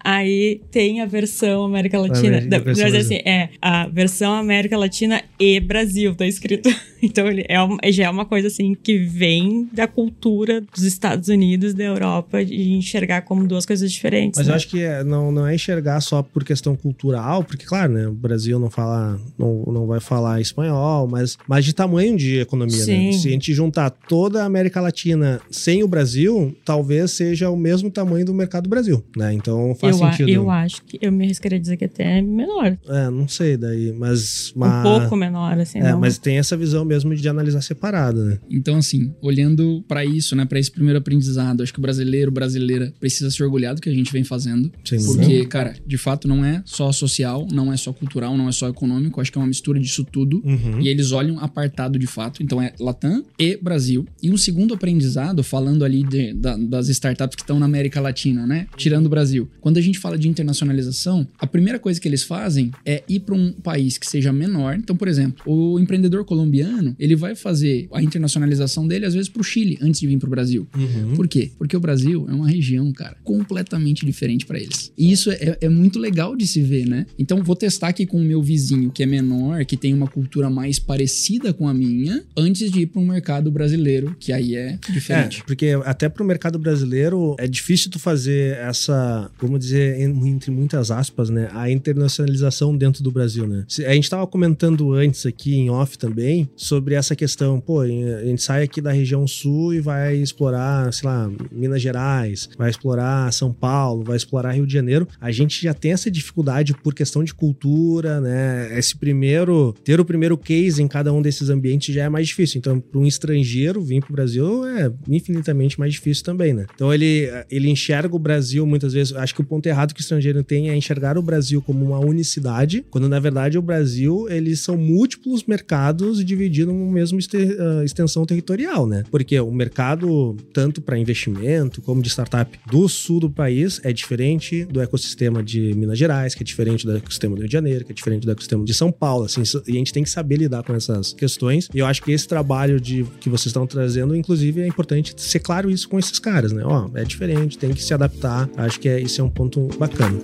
Aí tem a versão América Latina. Da- mas assim, é a versão América Latina e Brasil, tá escrito. [LAUGHS] Então ele é já é uma coisa assim que vem da cultura dos Estados Unidos, da Europa, de enxergar como duas coisas diferentes. Mas né? eu acho que é- não, não é enxergar só por questão cultural, porque, claro, né? O Brasil não fala, não, não vai falar espanhol, mas, mas de tamanho de economia, né? Sim. Se a gente juntar toda a América Latina sem o Brasil, talvez seja o mesmo tamanho do mercado do Brasil, né? Então faz eu, a- sentido. eu acho que eu me arriscaria a dizer que até é menor. É, não sei daí, mas. Um mas- pouco menor, assim. É, não. mas tem essa visão mesmo de analisar separado, né? Então, assim, olhando para isso, né, para esse primeiro aprendizado, acho que o brasileiro, brasileira precisa ser orgulhado que a gente vem fazendo, Sem porque, cara, de fato não é só social, não é só cultural, não é só econômico, acho que é uma mistura disso tudo. Uhum. E eles olham apartado de fato, então é Latam e Brasil. E um segundo aprendizado, falando ali de- da- das startups que estão na América Latina, né? Tirando o Brasil. Quando a gente fala de internacionalização, a primeira coisa que eles fazem é ir para um país que seja menor. Então, por exemplo, o empreendedor colombiano, ele vai fazer a internacionalização dele às vezes para o Chile antes de vir para o Brasil. Uhum. Por quê? Porque o Brasil é uma região, cara, completamente diferente para eles. E isso é, é muito legal de se ver, né? Então vou testar aqui com o meu vizinho, que é menor, que tem uma cultura mais parecida com a minha, antes de ir para um mercado brasileiro, que aí é diferente. É, porque até pro mercado brasileiro é difícil tu fazer essa, vamos dizer, em- entre muitas aspas, né, a internacionalização dentro do Brasil, né? A gente tava comentando antes aqui em off também sobre essa questão, pô, a gente sai aqui da região sul e vai explorar, sei lá, Minas Gerais, vai explorar São Paulo, vai explorar Rio de Janeiro. A gente já tem essa dificuldade por questão de cultura, né? Esse primeiro, ter o primeiro case em cada um desses ambientes já é mais difícil. Então, para um estrangeiro vir para o Brasil é infinitamente mais difícil também, né? Então, ele, ele enxerga o Brasil muitas vezes. Acho que o ponto errado que o estrangeiro tem é enxergar o Brasil como uma unicidade, quando na verdade o Brasil eles são múltiplos mercados divididos mesma este- ah, extensão territorial, né? Porque o mercado, tanto para investimento como de startup do sul do país, é diferente do ecossistema de Minas Gerais, que é diferente do ecossistema do Rio de Janeiro, que é diferente do ecossistema de São Paulo, assim, e a gente tem que saber lidar com essas questões. E eu acho que esse trabalho de que vocês estão trazendo, inclusive, é importante ser claro isso com esses caras, né? Ó, é diferente, tem que se adaptar. Acho que é, isso é um ponto bacana.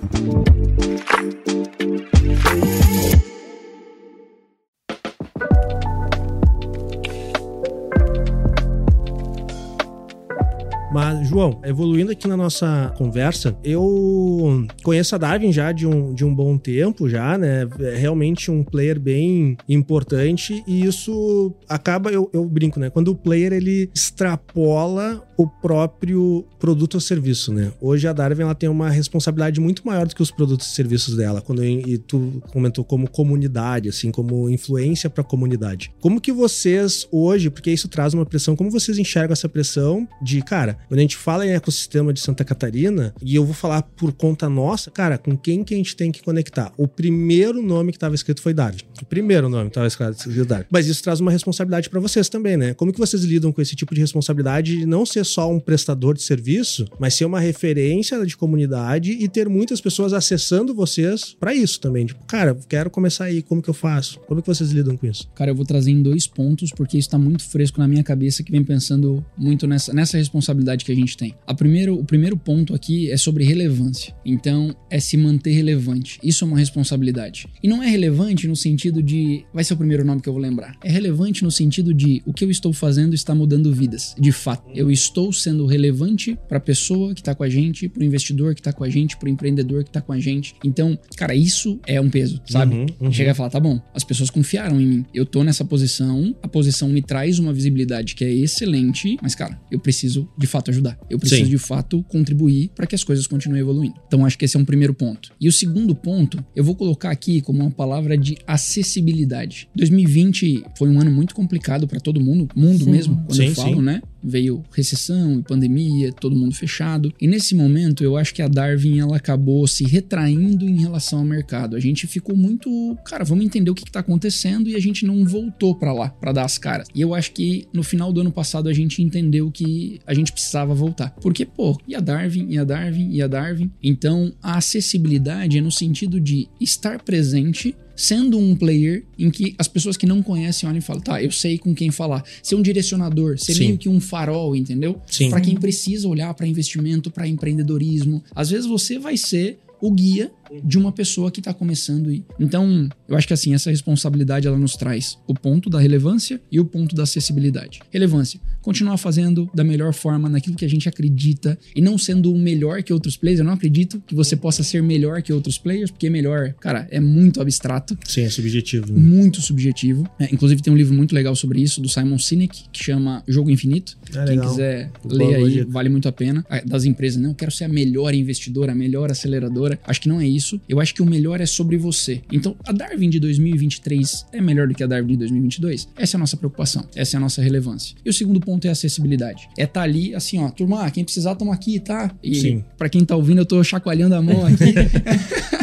Mas, João, evoluindo aqui na nossa conversa, eu conheço a Darwin já de um, de um bom tempo, já, né? É realmente um player bem importante e isso acaba, eu, eu brinco, né? Quando o player ele extrapola o próprio produto ou serviço, né? Hoje a Darwin ela tem uma responsabilidade muito maior do que os produtos e serviços dela. Quando e tu comentou como comunidade, assim, como influência para a comunidade. Como que vocês hoje, porque isso traz uma pressão, como vocês enxergam essa pressão de, cara, quando a gente fala em ecossistema de Santa Catarina, e eu vou falar por conta nossa, cara, com quem que a gente tem que conectar? O primeiro nome que estava escrito foi Darwin. O primeiro nome que estava escrito Darwin. Mas isso traz uma responsabilidade para vocês também, né? Como que vocês lidam com esse tipo de responsabilidade de não ser só um prestador de serviço, mas ser uma referência de comunidade e ter muitas pessoas acessando vocês para isso também. Tipo, cara, quero começar aí, como que eu faço? Como que vocês lidam com isso? Cara, eu vou trazer em dois pontos, porque isso tá muito fresco na minha cabeça, que vem pensando muito nessa, nessa responsabilidade que a gente tem. A primeiro, o primeiro ponto aqui é sobre relevância. Então, é se manter relevante. Isso é uma responsabilidade. E não é relevante no sentido de. Vai ser o primeiro nome que eu vou lembrar. É relevante no sentido de o que eu estou fazendo está mudando vidas. De fato, eu estou sendo relevante para a pessoa que está com a gente, para o investidor que está com a gente, para o empreendedor que está com a gente. Então, cara, isso é um peso, sabe? Uhum, uhum. Chegar e falar, tá bom, as pessoas confiaram em mim. Eu tô nessa posição, a posição me traz uma visibilidade que é excelente, mas, cara, eu preciso de fato ajudar. Eu preciso Sim. de fato contribuir para que as coisas continuem evoluindo. Então, acho que esse é um primeiro ponto. E o segundo ponto, eu vou colocar aqui como uma palavra de acessibilidade. 2020 foi um ano muito complicado para todo mundo, mundo Sim. mesmo, quando Sim, eu falo, sim. né? Veio recessão e pandemia, todo mundo fechado. E nesse momento, eu acho que a Darwin ela acabou se retraindo em relação ao mercado. A gente ficou muito, cara, vamos entender o que, que tá acontecendo e a gente não voltou para lá para dar as caras. E eu acho que no final do ano passado a gente entendeu que a gente precisava voltar. Porque, pô, e a Darwin, e a Darwin, e a Darwin. Então, a acessibilidade é no sentido de estar presente sendo um player em que as pessoas que não conhecem olham e falam, tá, eu sei com quem falar. Ser um direcionador, ser Sim. meio que um farol, entendeu? Sim. Para quem precisa olhar para investimento, para empreendedorismo. Às vezes você vai ser o guia de uma pessoa que tá começando aí. Então, eu acho que assim, essa responsabilidade ela nos traz o ponto da relevância e o ponto da acessibilidade. Relevância, continuar fazendo da melhor forma naquilo que a gente acredita e não sendo o melhor que outros players. Eu não acredito que você possa ser melhor que outros players, porque melhor, cara, é muito abstrato Sim, é subjetivo. Né? muito subjetivo. É, inclusive tem um livro muito legal sobre isso, do Simon Sinek, que chama Jogo Infinito. Ah, Quem legal. quiser ler aí, vale muito a pena. Ah, Das empresas, não, eu quero ser a melhor investidora, a melhor aceleradora. Acho que não é isso. Isso. Eu acho que o melhor é sobre você. Então, a Darwin de 2023 é melhor do que a Darwin de 2022? Essa é a nossa preocupação, essa é a nossa relevância. E o segundo ponto é acessibilidade. É estar tá ali, assim, ó, turma, quem precisar, tamo aqui, tá? E Sim. pra quem tá ouvindo, eu tô chacoalhando a mão aqui. [LAUGHS]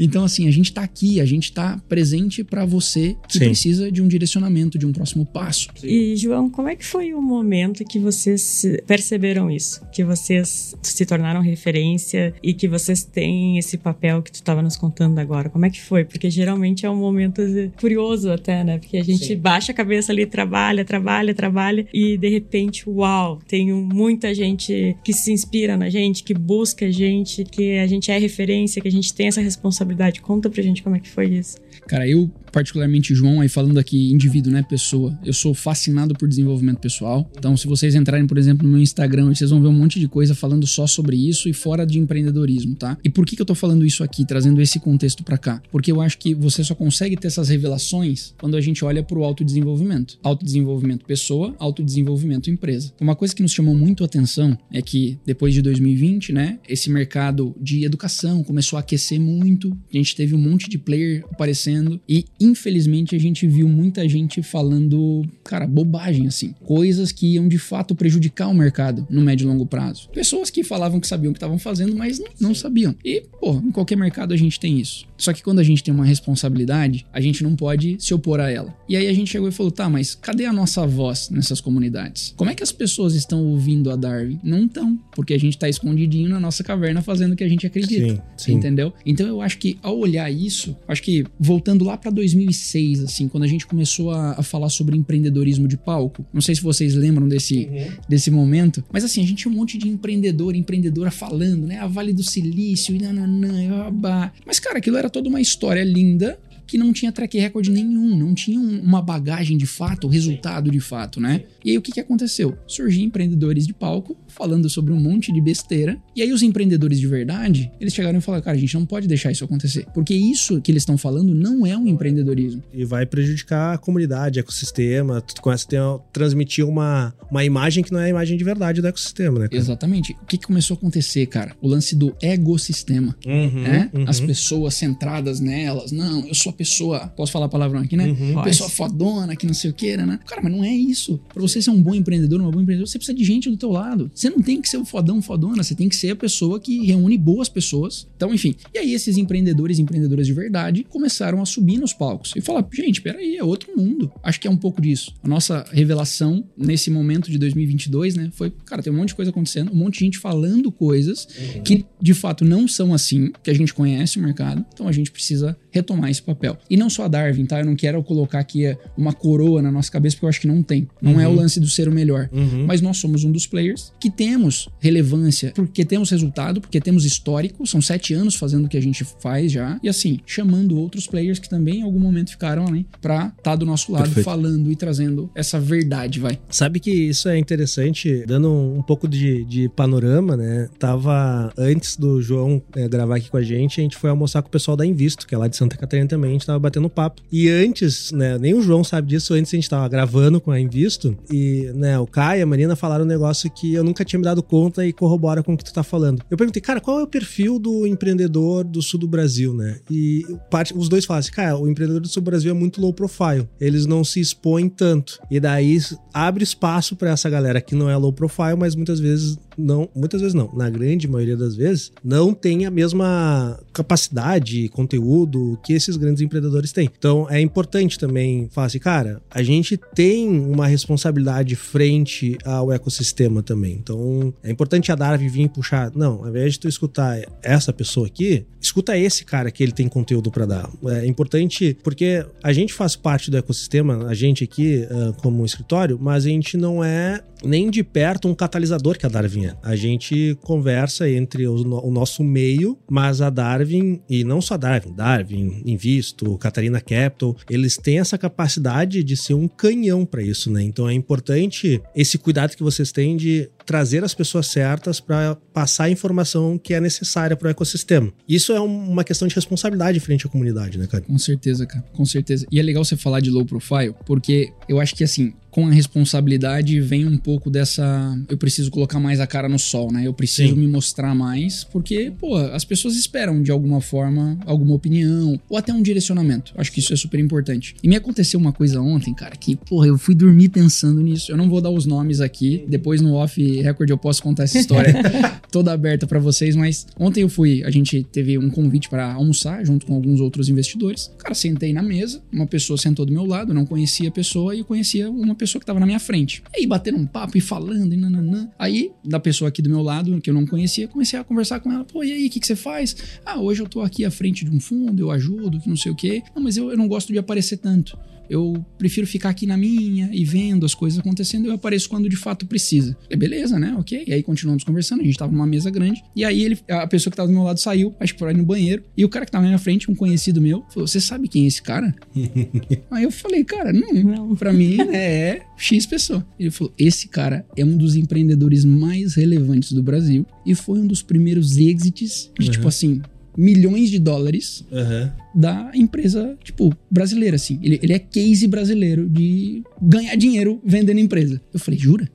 Então, assim, a gente tá aqui, a gente tá presente para você que Sim. precisa de um direcionamento, de um próximo passo. E, João, como é que foi o momento que vocês perceberam isso? Que vocês se tornaram referência e que vocês têm esse papel que tu estava nos contando agora? Como é que foi? Porque geralmente é um momento curioso até, né? Porque a gente Sim. baixa a cabeça ali, trabalha, trabalha, trabalha e de repente, uau, tem muita gente que se inspira na gente, que busca a gente, que a gente é referência, que a gente tem essa responsabilidade. Conta pra gente como é que foi isso. Cara, eu, particularmente, João, aí falando aqui, indivíduo, né, pessoa, eu sou fascinado por desenvolvimento pessoal. Então, se vocês entrarem, por exemplo, no meu Instagram, vocês vão ver um monte de coisa falando só sobre isso e fora de empreendedorismo, tá? E por que, que eu tô falando isso aqui, trazendo esse contexto pra cá? Porque eu acho que você só consegue ter essas revelações quando a gente olha pro autodesenvolvimento. Autodesenvolvimento pessoa, autodesenvolvimento empresa. Uma coisa que nos chamou muito a atenção é que depois de 2020, né, esse mercado de educação começou a aquecer muito. A gente teve um monte de player aparecendo e infelizmente a gente viu muita gente falando, cara, bobagem assim, coisas que iam de fato prejudicar o mercado no médio e longo prazo. Pessoas que falavam que sabiam o que estavam fazendo, mas não, não sabiam. E, pô, em qualquer mercado a gente tem isso. Só que quando a gente tem uma responsabilidade, a gente não pode se opor a ela. E aí a gente chegou e falou: tá, mas cadê a nossa voz nessas comunidades? Como é que as pessoas estão ouvindo a Darwin? Não estão, porque a gente tá escondidinho na nossa caverna fazendo o que a gente acredita. Sim, sim. Entendeu? Então eu acho que ao olhar isso, acho que voltando lá pra 2006, assim, quando a gente começou a, a falar sobre empreendedorismo de palco, não sei se vocês lembram desse, desse momento, mas assim, a gente tinha um monte de empreendedor, empreendedora falando, né? A Vale do Silício, e nananã, e babá. Mas, cara, aquilo era toda uma história linda que não tinha track record nenhum, não tinha um- uma bagagem de fato, resultado de fato, né? E aí o que, que aconteceu? Surgiam empreendedores de palco falando sobre um monte de besteira, e aí os empreendedores de verdade, eles chegaram e falaram, cara, a gente não pode deixar isso acontecer, porque isso que eles estão falando não é um empreendedorismo. E vai prejudicar a comunidade, ecossistema. Tu começa a ter, transmitir uma, uma imagem que não é a imagem de verdade do ecossistema, né? cara? Exatamente. O que, que começou a acontecer, cara? O lance do ecossistema. Uhum, né? uhum. As pessoas centradas nelas. Não, eu sou a pessoa. Posso falar palavrão aqui, né? Uhum. Pessoa fodona, que não sei o que, né? Cara, mas não é isso. Pra você ser um bom empreendedor, uma boa empreendedora, você precisa de gente do teu lado. Você não tem que ser o fodão, fodona. Você tem que ser a pessoa que reúne boas pessoas. Então, enfim. E aí, esses empreendedores e empreendedoras de verdade começaram a subir nos palcos e falar: gente, peraí, é outro mundo. Acho que é um pouco disso. A nossa revelação nesse momento de 2022, né? Foi, cara, tem um monte de coisa acontecendo, um monte de gente falando coisas que de fato não são assim, que a gente conhece o mercado, então a gente precisa retomar esse papel. E não só a Darwin, tá? Eu não quero colocar aqui eh, uma coroa na nossa cabeça, porque eu acho que não tem. Não é o lance do ser o melhor. Uhum. Mas nós somos um dos players que temos relevância, porque temos resultado, porque temos histórico. São sete anos fazendo o que a gente faz já. E assim, chamando outros players que também em algum momento ficaram ali pra estar do nosso lado, Perfeito. falando e trazendo essa verdade, vai. Sabe que isso é interessante, dando um pouco de, de panorama, né? Tava antes do João eh, gravar aqui com a gente, a gente foi almoçar com o pessoal da Invisto, que é lá de Santa Catarina também, a gente tava batendo papo. E antes, né, nem o João sabe disso, antes a gente tava gravando com a Invisto, e, né, o Caio e a Marina falaram um negócio que eu nunca tinha me dado conta e corrobora com o que tu tá falando. Eu perguntei, cara, qual é o perfil do empreendedor do sul do Brasil, né? E parte, os dois falam assim, cara, o empreendedor do sul do Brasil é muito low profile, eles não se expõem tanto. E daí abre espaço pra essa galera que não é low profile, mas muitas vezes não, muitas vezes não, na grande maioria das vezes, não tem a mesma capacidade, conteúdo que esses grandes empreendedores têm. Então é importante também falar assim, cara, a gente tem uma responsabilidade frente ao ecossistema também. Então é importante a Darwin vir puxar, não, ao invés de tu escutar essa pessoa aqui, escuta esse cara que ele tem conteúdo pra dar. É importante porque a gente faz parte do ecossistema, a gente aqui ah, como escritório, mas a gente não é nem de perto um catalisador que a Darwin é. A gente conversa entre o, o nosso meio, mas a Darwin, e não só a Darwin, Darwin, Invisto, Visto, Catarina Capital, eles têm essa capacidade de ser um canhão para isso, né? Então é importante esse cuidado que vocês têm de trazer as pessoas certas para passar a informação que é necessária para o ecossistema. Isso é uma questão de responsabilidade frente à comunidade, né, cara? Com certeza, cara, com certeza. E é legal você falar de low profile, porque eu acho que assim, com a responsabilidade vem um pouco dessa. Eu preciso colocar mais a cara no sol, né? Eu preciso Sim. me mostrar mais, porque, pô, as pessoas esperam de alguma forma alguma opinião ou até um direcionamento. Acho que isso é super importante. E me aconteceu uma coisa ontem, cara, que, porra, eu fui dormir pensando nisso. Eu não vou dar os nomes aqui, depois no off record eu posso contar essa história [LAUGHS] toda aberta para vocês, mas ontem eu fui, a gente teve um convite para almoçar junto com alguns outros investidores. Cara, sentei na mesa, uma pessoa sentou do meu lado, não conhecia a pessoa e eu conhecia uma pessoa que tava na minha frente. E aí, batendo um papo e falando, e nananã. Aí, da pessoa aqui do meu lado, que eu não conhecia, comecei a conversar com ela. Pô, e aí, o que, que você faz? Ah, hoje eu tô aqui à frente de um fundo, eu ajudo, que não sei o quê. Não, mas eu, eu não gosto de aparecer tanto. Eu prefiro ficar aqui na minha e vendo as coisas acontecendo. Eu apareço quando de fato precisa. É beleza, né? Ok. E aí continuamos conversando. A gente tava numa mesa grande. E aí ele, a pessoa que tava do meu lado saiu, acho que foi no banheiro. E o cara que tava na minha frente, um conhecido meu, falou: Você sabe quem é esse cara? [LAUGHS] aí eu falei, cara, não. não. Pra mim é X pessoa. Ele falou: Esse cara é um dos empreendedores mais relevantes do Brasil. E foi um dos primeiros exits de, uhum. tipo assim, milhões de dólares uhum. da empresa, tipo, brasileira, assim. Ele, ele é case brasileiro de ganhar dinheiro vendendo empresa. Eu falei, jura?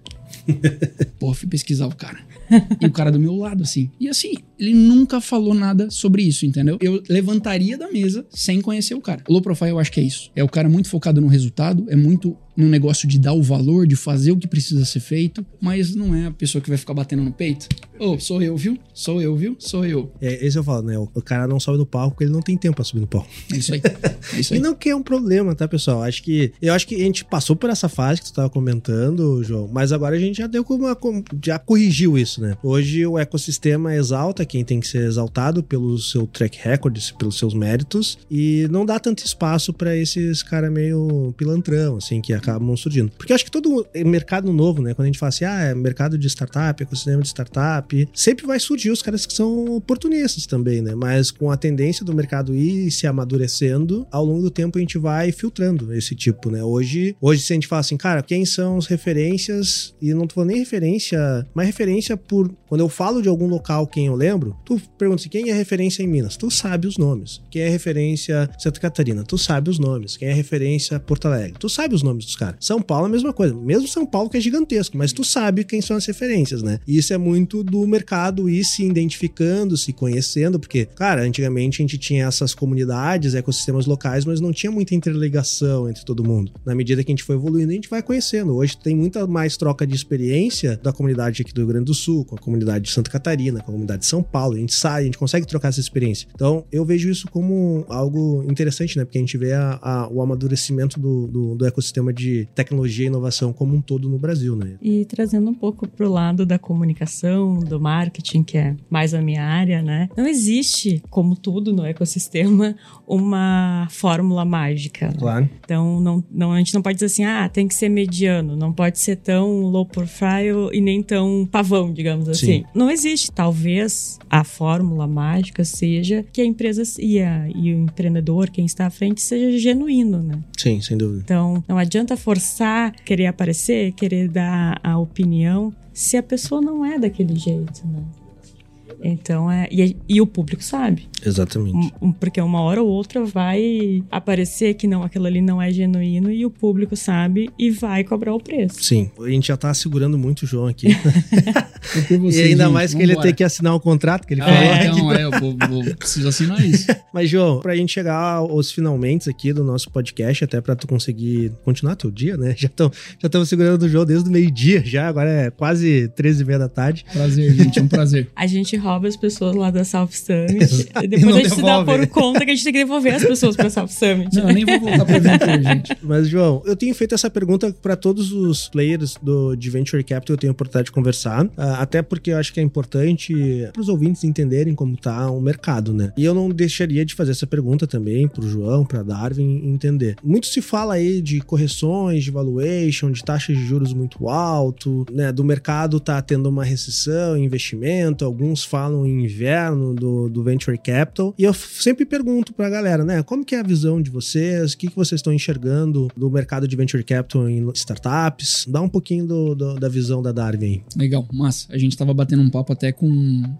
[LAUGHS] Pô, fui pesquisar o cara. e o cara do meu lado, assim. E assim, ele nunca falou nada sobre isso, entendeu? Eu levantaria da mesa sem conhecer o cara. Low profile eu acho que é isso. É o cara muito focado no resultado, é muito no negócio de dar o valor, de fazer o que precisa ser feito, mas não é a pessoa que vai ficar batendo no peito. Ô, oh, sou eu, viu? Sou eu, viu? Sou eu. É, esse eu falo, né? O cara não sobe no palco porque ele não tem tempo pra subir no palco. É isso aí. É isso [LAUGHS] aí. e não que é um problema, tá, pessoal? Acho que. Eu acho que a gente passou por essa fase que tu tava comentando, João, mas agora a gente já deu como já corrigiu isso, né? Hoje o ecossistema exalta quem tem que ser exaltado pelo seu track record, pelos seus méritos, e não dá tanto espaço para esses cara meio pilantrão, assim, que acabam surgindo. Porque acho que todo mercado novo, né? Quando a gente fala assim, ah, é mercado de startup, ecossistema de startup, sempre vai surgir os caras que são oportunistas também, né? Mas com a tendência do mercado ir se amadurecendo, ao longo do tempo a gente vai filtrando esse tipo, né? Hoje, hoje se a gente fala assim, cara, quem são as referências, e não tô falando nem referência, mas referência por. Quando eu falo de algum local, quem eu lembro, tu pergunta assim, quem é referência em Minas? Tu sabe os nomes. Quem é referência Santa Catarina? Tu sabe os nomes. Quem é referência Porto Alegre? Tu sabe os nomes dos caras. São Paulo é a mesma coisa. Mesmo São Paulo que é gigantesco, mas tu sabe quem são as referências, né? E isso é muito do mercado ir se identificando, se conhecendo, porque, cara, antigamente a gente tinha essas comunidades, ecossistemas locais, mas não tinha muita interligação entre todo mundo. Na medida que a gente foi evoluindo, a gente vai conhecendo. Hoje tem muita mais troca de experiência da comunidade aqui do Rio Grande do Sul, com a comunidade de Santa Catarina, com a comunidade de São Paulo. A gente sai, a gente consegue trocar essa experiência. Então, eu vejo isso como algo interessante, né? Porque a gente vê a, a, o amadurecimento do, do, do ecossistema de tecnologia e inovação como um todo no Brasil, né? E trazendo um pouco pro lado da comunicação, do marketing, que é mais a minha área, né? Não existe, como tudo no ecossistema, uma fórmula mágica. Né? Claro. Então, não, não, a gente não pode dizer assim, ah, tem que ser mediano, não pode ser tão low profile e nem tão pavão, digamos assim. Sim. Não existe. Talvez a fórmula mágica seja que a empresa e, a, e o empreendedor, quem está à frente, seja genuíno, né? Sim, sem dúvida. Então, não adianta forçar, querer aparecer, querer dar a opinião, se a pessoa não é daquele jeito, né? Então é. E, e o público sabe. Exatamente. Um, porque uma hora ou outra vai aparecer que não, aquilo ali não é genuíno e o público sabe e vai cobrar o preço. Sim. A gente já tá segurando muito o João aqui. [LAUGHS] você, e ainda gente, mais que ele tem que assinar o um contrato que ele ah, falou. É, não, é, eu vou, vou, preciso assinar isso. [LAUGHS] Mas, João, pra gente chegar aos finalmente aqui do nosso podcast, até pra tu conseguir continuar teu dia, né? [LAUGHS] Já estamos já segurando o João desde o meio-dia já, agora é quase 13 e meia da tarde. Prazer, gente, é um prazer. a gente rouba as pessoas lá da South Summit. [LAUGHS] e depois a gente devolve. se dá por conta que a gente tem que devolver as pessoas pra South Summit. Não, nem vou voltar pra Venture, [LAUGHS] gente. Mas, João, eu tenho feito essa pergunta para todos os players do, de Venture Capital, eu tenho a oportunidade de conversar. Uh, até porque eu acho que é importante para os ouvintes entenderem como tá o mercado, né? E eu não deixaria de fazer essa pergunta também pro João, pra Darwin entender. Muito se fala aí de correções, de valuation, de taxas de juros muito alto, né? Do mercado tá tendo uma recessão, investimento, alguns falam em inverno do, do Venture Capital. E eu sempre pergunto pra galera, né? Como que é a visão de vocês? O que, que vocês estão enxergando do mercado de Venture Capital em startups? Dá um pouquinho do, do, da visão da Darwin. Legal, massa. A gente tava batendo um papo até com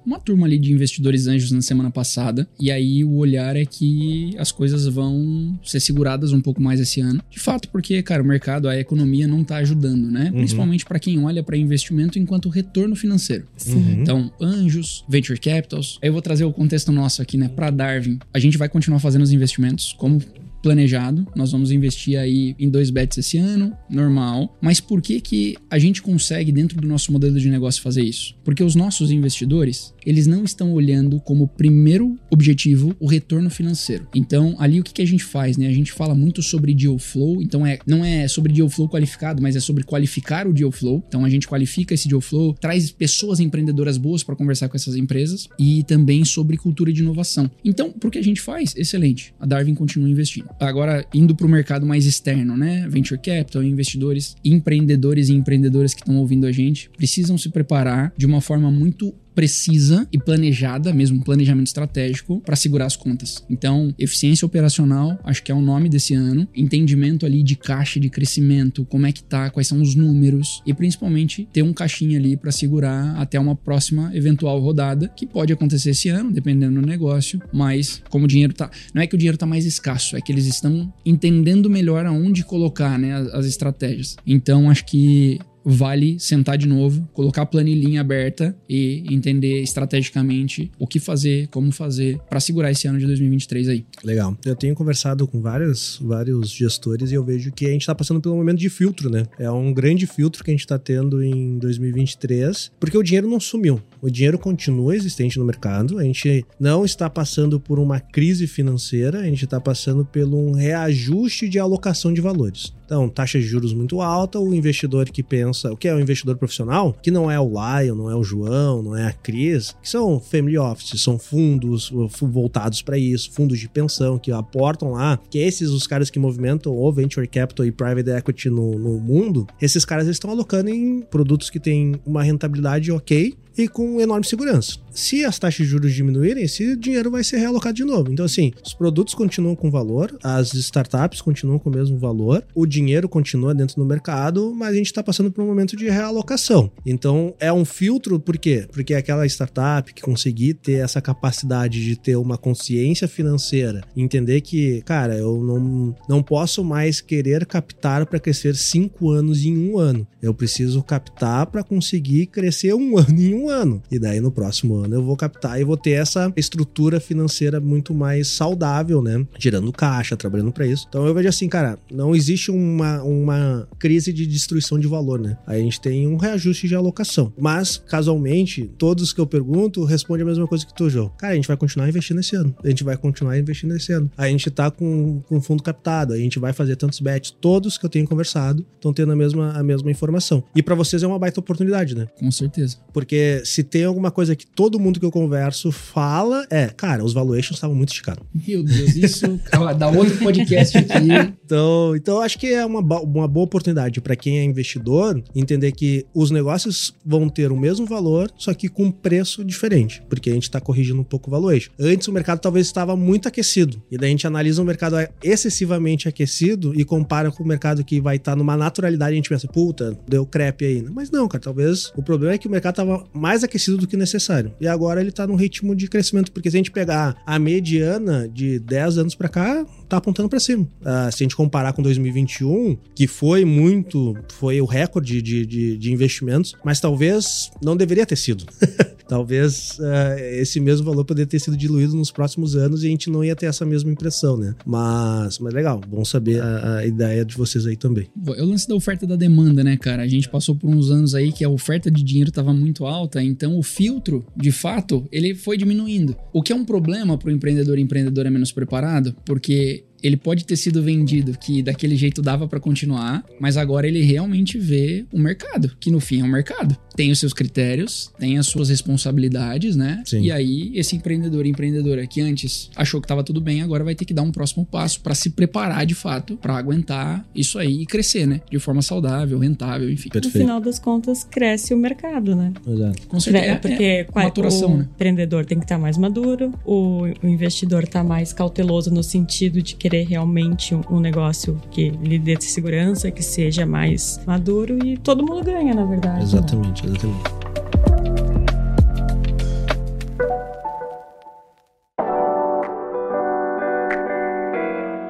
uma turma ali de investidores anjos na semana passada. E aí o olhar é que as coisas vão ser seguradas um pouco mais esse ano. De fato, porque, cara, o mercado, a economia não tá ajudando, né? Uhum. Principalmente para quem olha para investimento enquanto retorno financeiro. Uhum. Então, anjos, venture capitals. Eu vou trazer o contexto nosso aqui, né? Para Darwin, a gente vai continuar fazendo os investimentos como planejado. Nós vamos investir aí em dois bets esse ano, normal. Mas por que que a gente consegue dentro do nosso modelo de negócio fazer isso? Porque os nossos investidores, eles não estão olhando como primeiro objetivo o retorno financeiro. Então, ali o que, que a gente faz, né? A gente fala muito sobre deal flow, então é não é sobre deal flow qualificado, mas é sobre qualificar o deal flow. Então a gente qualifica esse deal flow, traz pessoas empreendedoras boas para conversar com essas empresas e também sobre cultura de inovação. Então, por que a gente faz? Excelente. A Darwin continua investindo agora indo para o mercado mais externo, né? Venture capital, investidores, empreendedores e empreendedoras que estão ouvindo a gente precisam se preparar de uma forma muito precisa e planejada, mesmo um planejamento estratégico, para segurar as contas. Então, eficiência operacional, acho que é o nome desse ano, entendimento ali de caixa de crescimento, como é que tá, quais são os números e principalmente ter um caixinha ali para segurar até uma próxima eventual rodada, que pode acontecer esse ano, dependendo do negócio, mas como o dinheiro tá, não é que o dinheiro tá mais escasso, é que eles estão entendendo melhor aonde colocar, né, as, as estratégias. Então, acho que vale sentar de novo, colocar a planilhinha aberta e entender estrategicamente o que fazer, como fazer para segurar esse ano de 2023 aí. Legal. Eu tenho conversado com vários, vários gestores e eu vejo que a gente está passando pelo momento de filtro, né? É um grande filtro que a gente está tendo em 2023, porque o dinheiro não sumiu. O dinheiro continua existente no mercado. A gente não está passando por uma crise financeira, a gente está passando por um reajuste de alocação de valores. Então, taxa de juros muito alta, o investidor que pensa, o que é o investidor profissional, que não é o Lion, não é o João, não é a Cris, que são family offices, são fundos voltados para isso, fundos de pensão que aportam lá, que esses os caras que movimentam o venture capital e private equity no, no mundo, esses caras estão alocando em produtos que têm uma rentabilidade ok e com enorme segurança. Se as taxas de juros diminuírem, esse dinheiro vai ser realocado de novo. Então, assim, os produtos continuam com valor, as startups continuam com o mesmo valor, o dinheiro continua dentro do mercado, mas a gente está passando por um momento de realocação. Então, é um filtro, por quê? Porque aquela startup que conseguir ter essa capacidade de ter uma consciência financeira, entender que, cara, eu não, não posso mais querer captar para crescer cinco anos em um ano. Eu preciso captar para conseguir crescer um [LAUGHS] ano em um um ano. E daí no próximo ano eu vou captar e vou ter essa estrutura financeira muito mais saudável, né? Girando caixa, trabalhando para isso. Então eu vejo assim, cara, não existe uma, uma crise de destruição de valor, né? A gente tem um reajuste de alocação. Mas, casualmente, todos que eu pergunto respondem a mesma coisa que tu, João. Cara, a gente vai continuar investindo esse ano. A gente vai continuar investindo esse ano. A gente tá com, com fundo captado, a gente vai fazer tantos bets. Todos que eu tenho conversado estão tendo a mesma, a mesma informação. E para vocês é uma baita oportunidade, né? Com certeza. Porque se tem alguma coisa que todo mundo que eu converso fala, é, cara, os valuations estavam muito esticados. Meu Deus, isso dá outro podcast aqui. Então, então acho que é uma, uma boa oportunidade para quem é investidor entender que os negócios vão ter o mesmo valor, só que com preço diferente, porque a gente está corrigindo um pouco o valuation. Antes o mercado talvez estava muito aquecido, e daí a gente analisa um mercado excessivamente aquecido e compara com o mercado que vai estar tá numa naturalidade, a gente pensa, puta, deu crepe aí. Mas não, cara, talvez o problema é que o mercado estava mais aquecido do que necessário. E agora ele tá num ritmo de crescimento, porque se a gente pegar a mediana de 10 anos para cá, tá apontando para cima. Uh, se a gente comparar com 2021, que foi muito, foi o recorde de, de, de investimentos, mas talvez não deveria ter sido. [LAUGHS] talvez uh, esse mesmo valor poderia ter sido diluído nos próximos anos e a gente não ia ter essa mesma impressão, né? Mas, mas legal, bom saber a, a ideia de vocês aí também. É o lance da oferta da demanda, né, cara? A gente passou por uns anos aí que a oferta de dinheiro estava muito alta então o filtro, de fato, ele foi diminuindo. O que é um problema para o empreendedor e empreendedora menos preparado, porque ele pode ter sido vendido que daquele jeito dava para continuar, mas agora ele realmente vê o mercado, que no fim é um mercado. Tem os seus critérios, tem as suas responsabilidades, né? Sim. E aí esse empreendedor, empreendedora que antes achou que tava tudo bem, agora vai ter que dar um próximo passo para se preparar de fato para aguentar isso aí e crescer, né? De forma saudável, rentável, enfim. No Perfeito. final das contas, cresce o mercado, né? Exato. Com certeza. É, porque é qua- maturação, o né? empreendedor tem que estar mais maduro, o, o investidor está mais cauteloso no sentido de querer realmente um, um negócio que lhe dê segurança, que seja mais maduro e todo mundo ganha, na verdade. né? Exatamente, exatamente.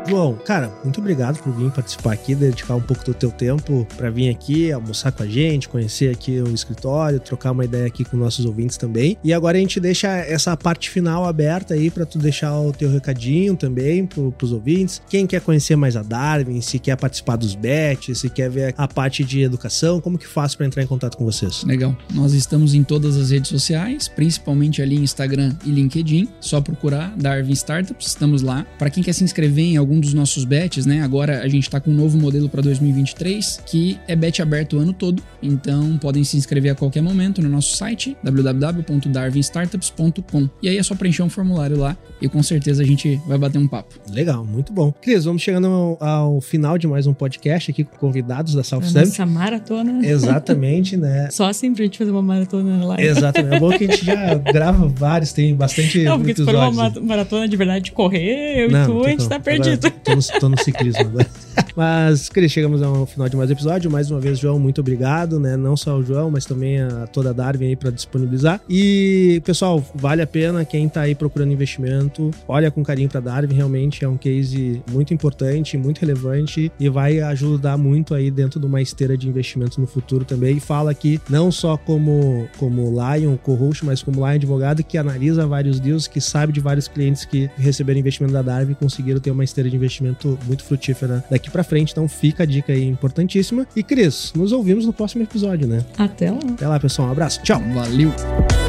João, cara, muito obrigado por vir participar aqui, dedicar um pouco do teu tempo para vir aqui, almoçar com a gente, conhecer aqui o escritório, trocar uma ideia aqui com nossos ouvintes também. E agora a gente deixa essa parte final aberta aí para tu deixar o teu recadinho também pro, pros ouvintes. Quem quer conhecer mais a Darwin, se quer participar dos bets, se quer ver a parte de educação, como que faz para entrar em contato com vocês? Legal. Nós estamos em todas as redes sociais, principalmente ali Instagram e LinkedIn. Só procurar Darwin Startups, estamos lá. Para quem quer se inscrever em algum dos nossos bets, né? Agora a gente está com um novo modelo para 2023, que é bet aberto o ano todo. Então podem se inscrever a qualquer momento no nosso site www.darwinstartups.com. E aí é só preencher um formulário lá e com certeza a gente vai bater um papo. Legal, muito bom. Cris, vamos chegando ao, ao final de mais um podcast aqui com convidados da South A Summit. nossa maratona. Exatamente, né? [LAUGHS] Só assim pra gente fazer uma maratona lá. Exatamente. É bom que a gente já [LAUGHS] grava vários, tem bastante Não, porque se for uma maratona de verdade de correr, eu Não, e tu, a gente tá perdido. Tô no, tô no ciclismo agora. [LAUGHS] Mas, Cris, chegamos ao final de mais um episódio. Mais uma vez, João, muito obrigado, né? Não só ao João, mas também a toda a Darwin aí para disponibilizar. E, pessoal, vale a pena quem tá aí procurando investimento, olha com carinho para Darwin, realmente é um case muito importante, muito relevante e vai ajudar muito aí dentro de uma esteira de investimento no futuro também. E fala aqui não só como como Lion co-host, mas como Lion advogado que analisa vários deals, que sabe de vários clientes que receberam investimento da Darwin e conseguiram ter uma esteira de investimento muito frutífera daqui para frente. Então fica a dica aí importantíssima. E Cris, nos ouvimos no próximo episódio, né? Até lá. Até lá, pessoal. Um abraço. Tchau. Valeu!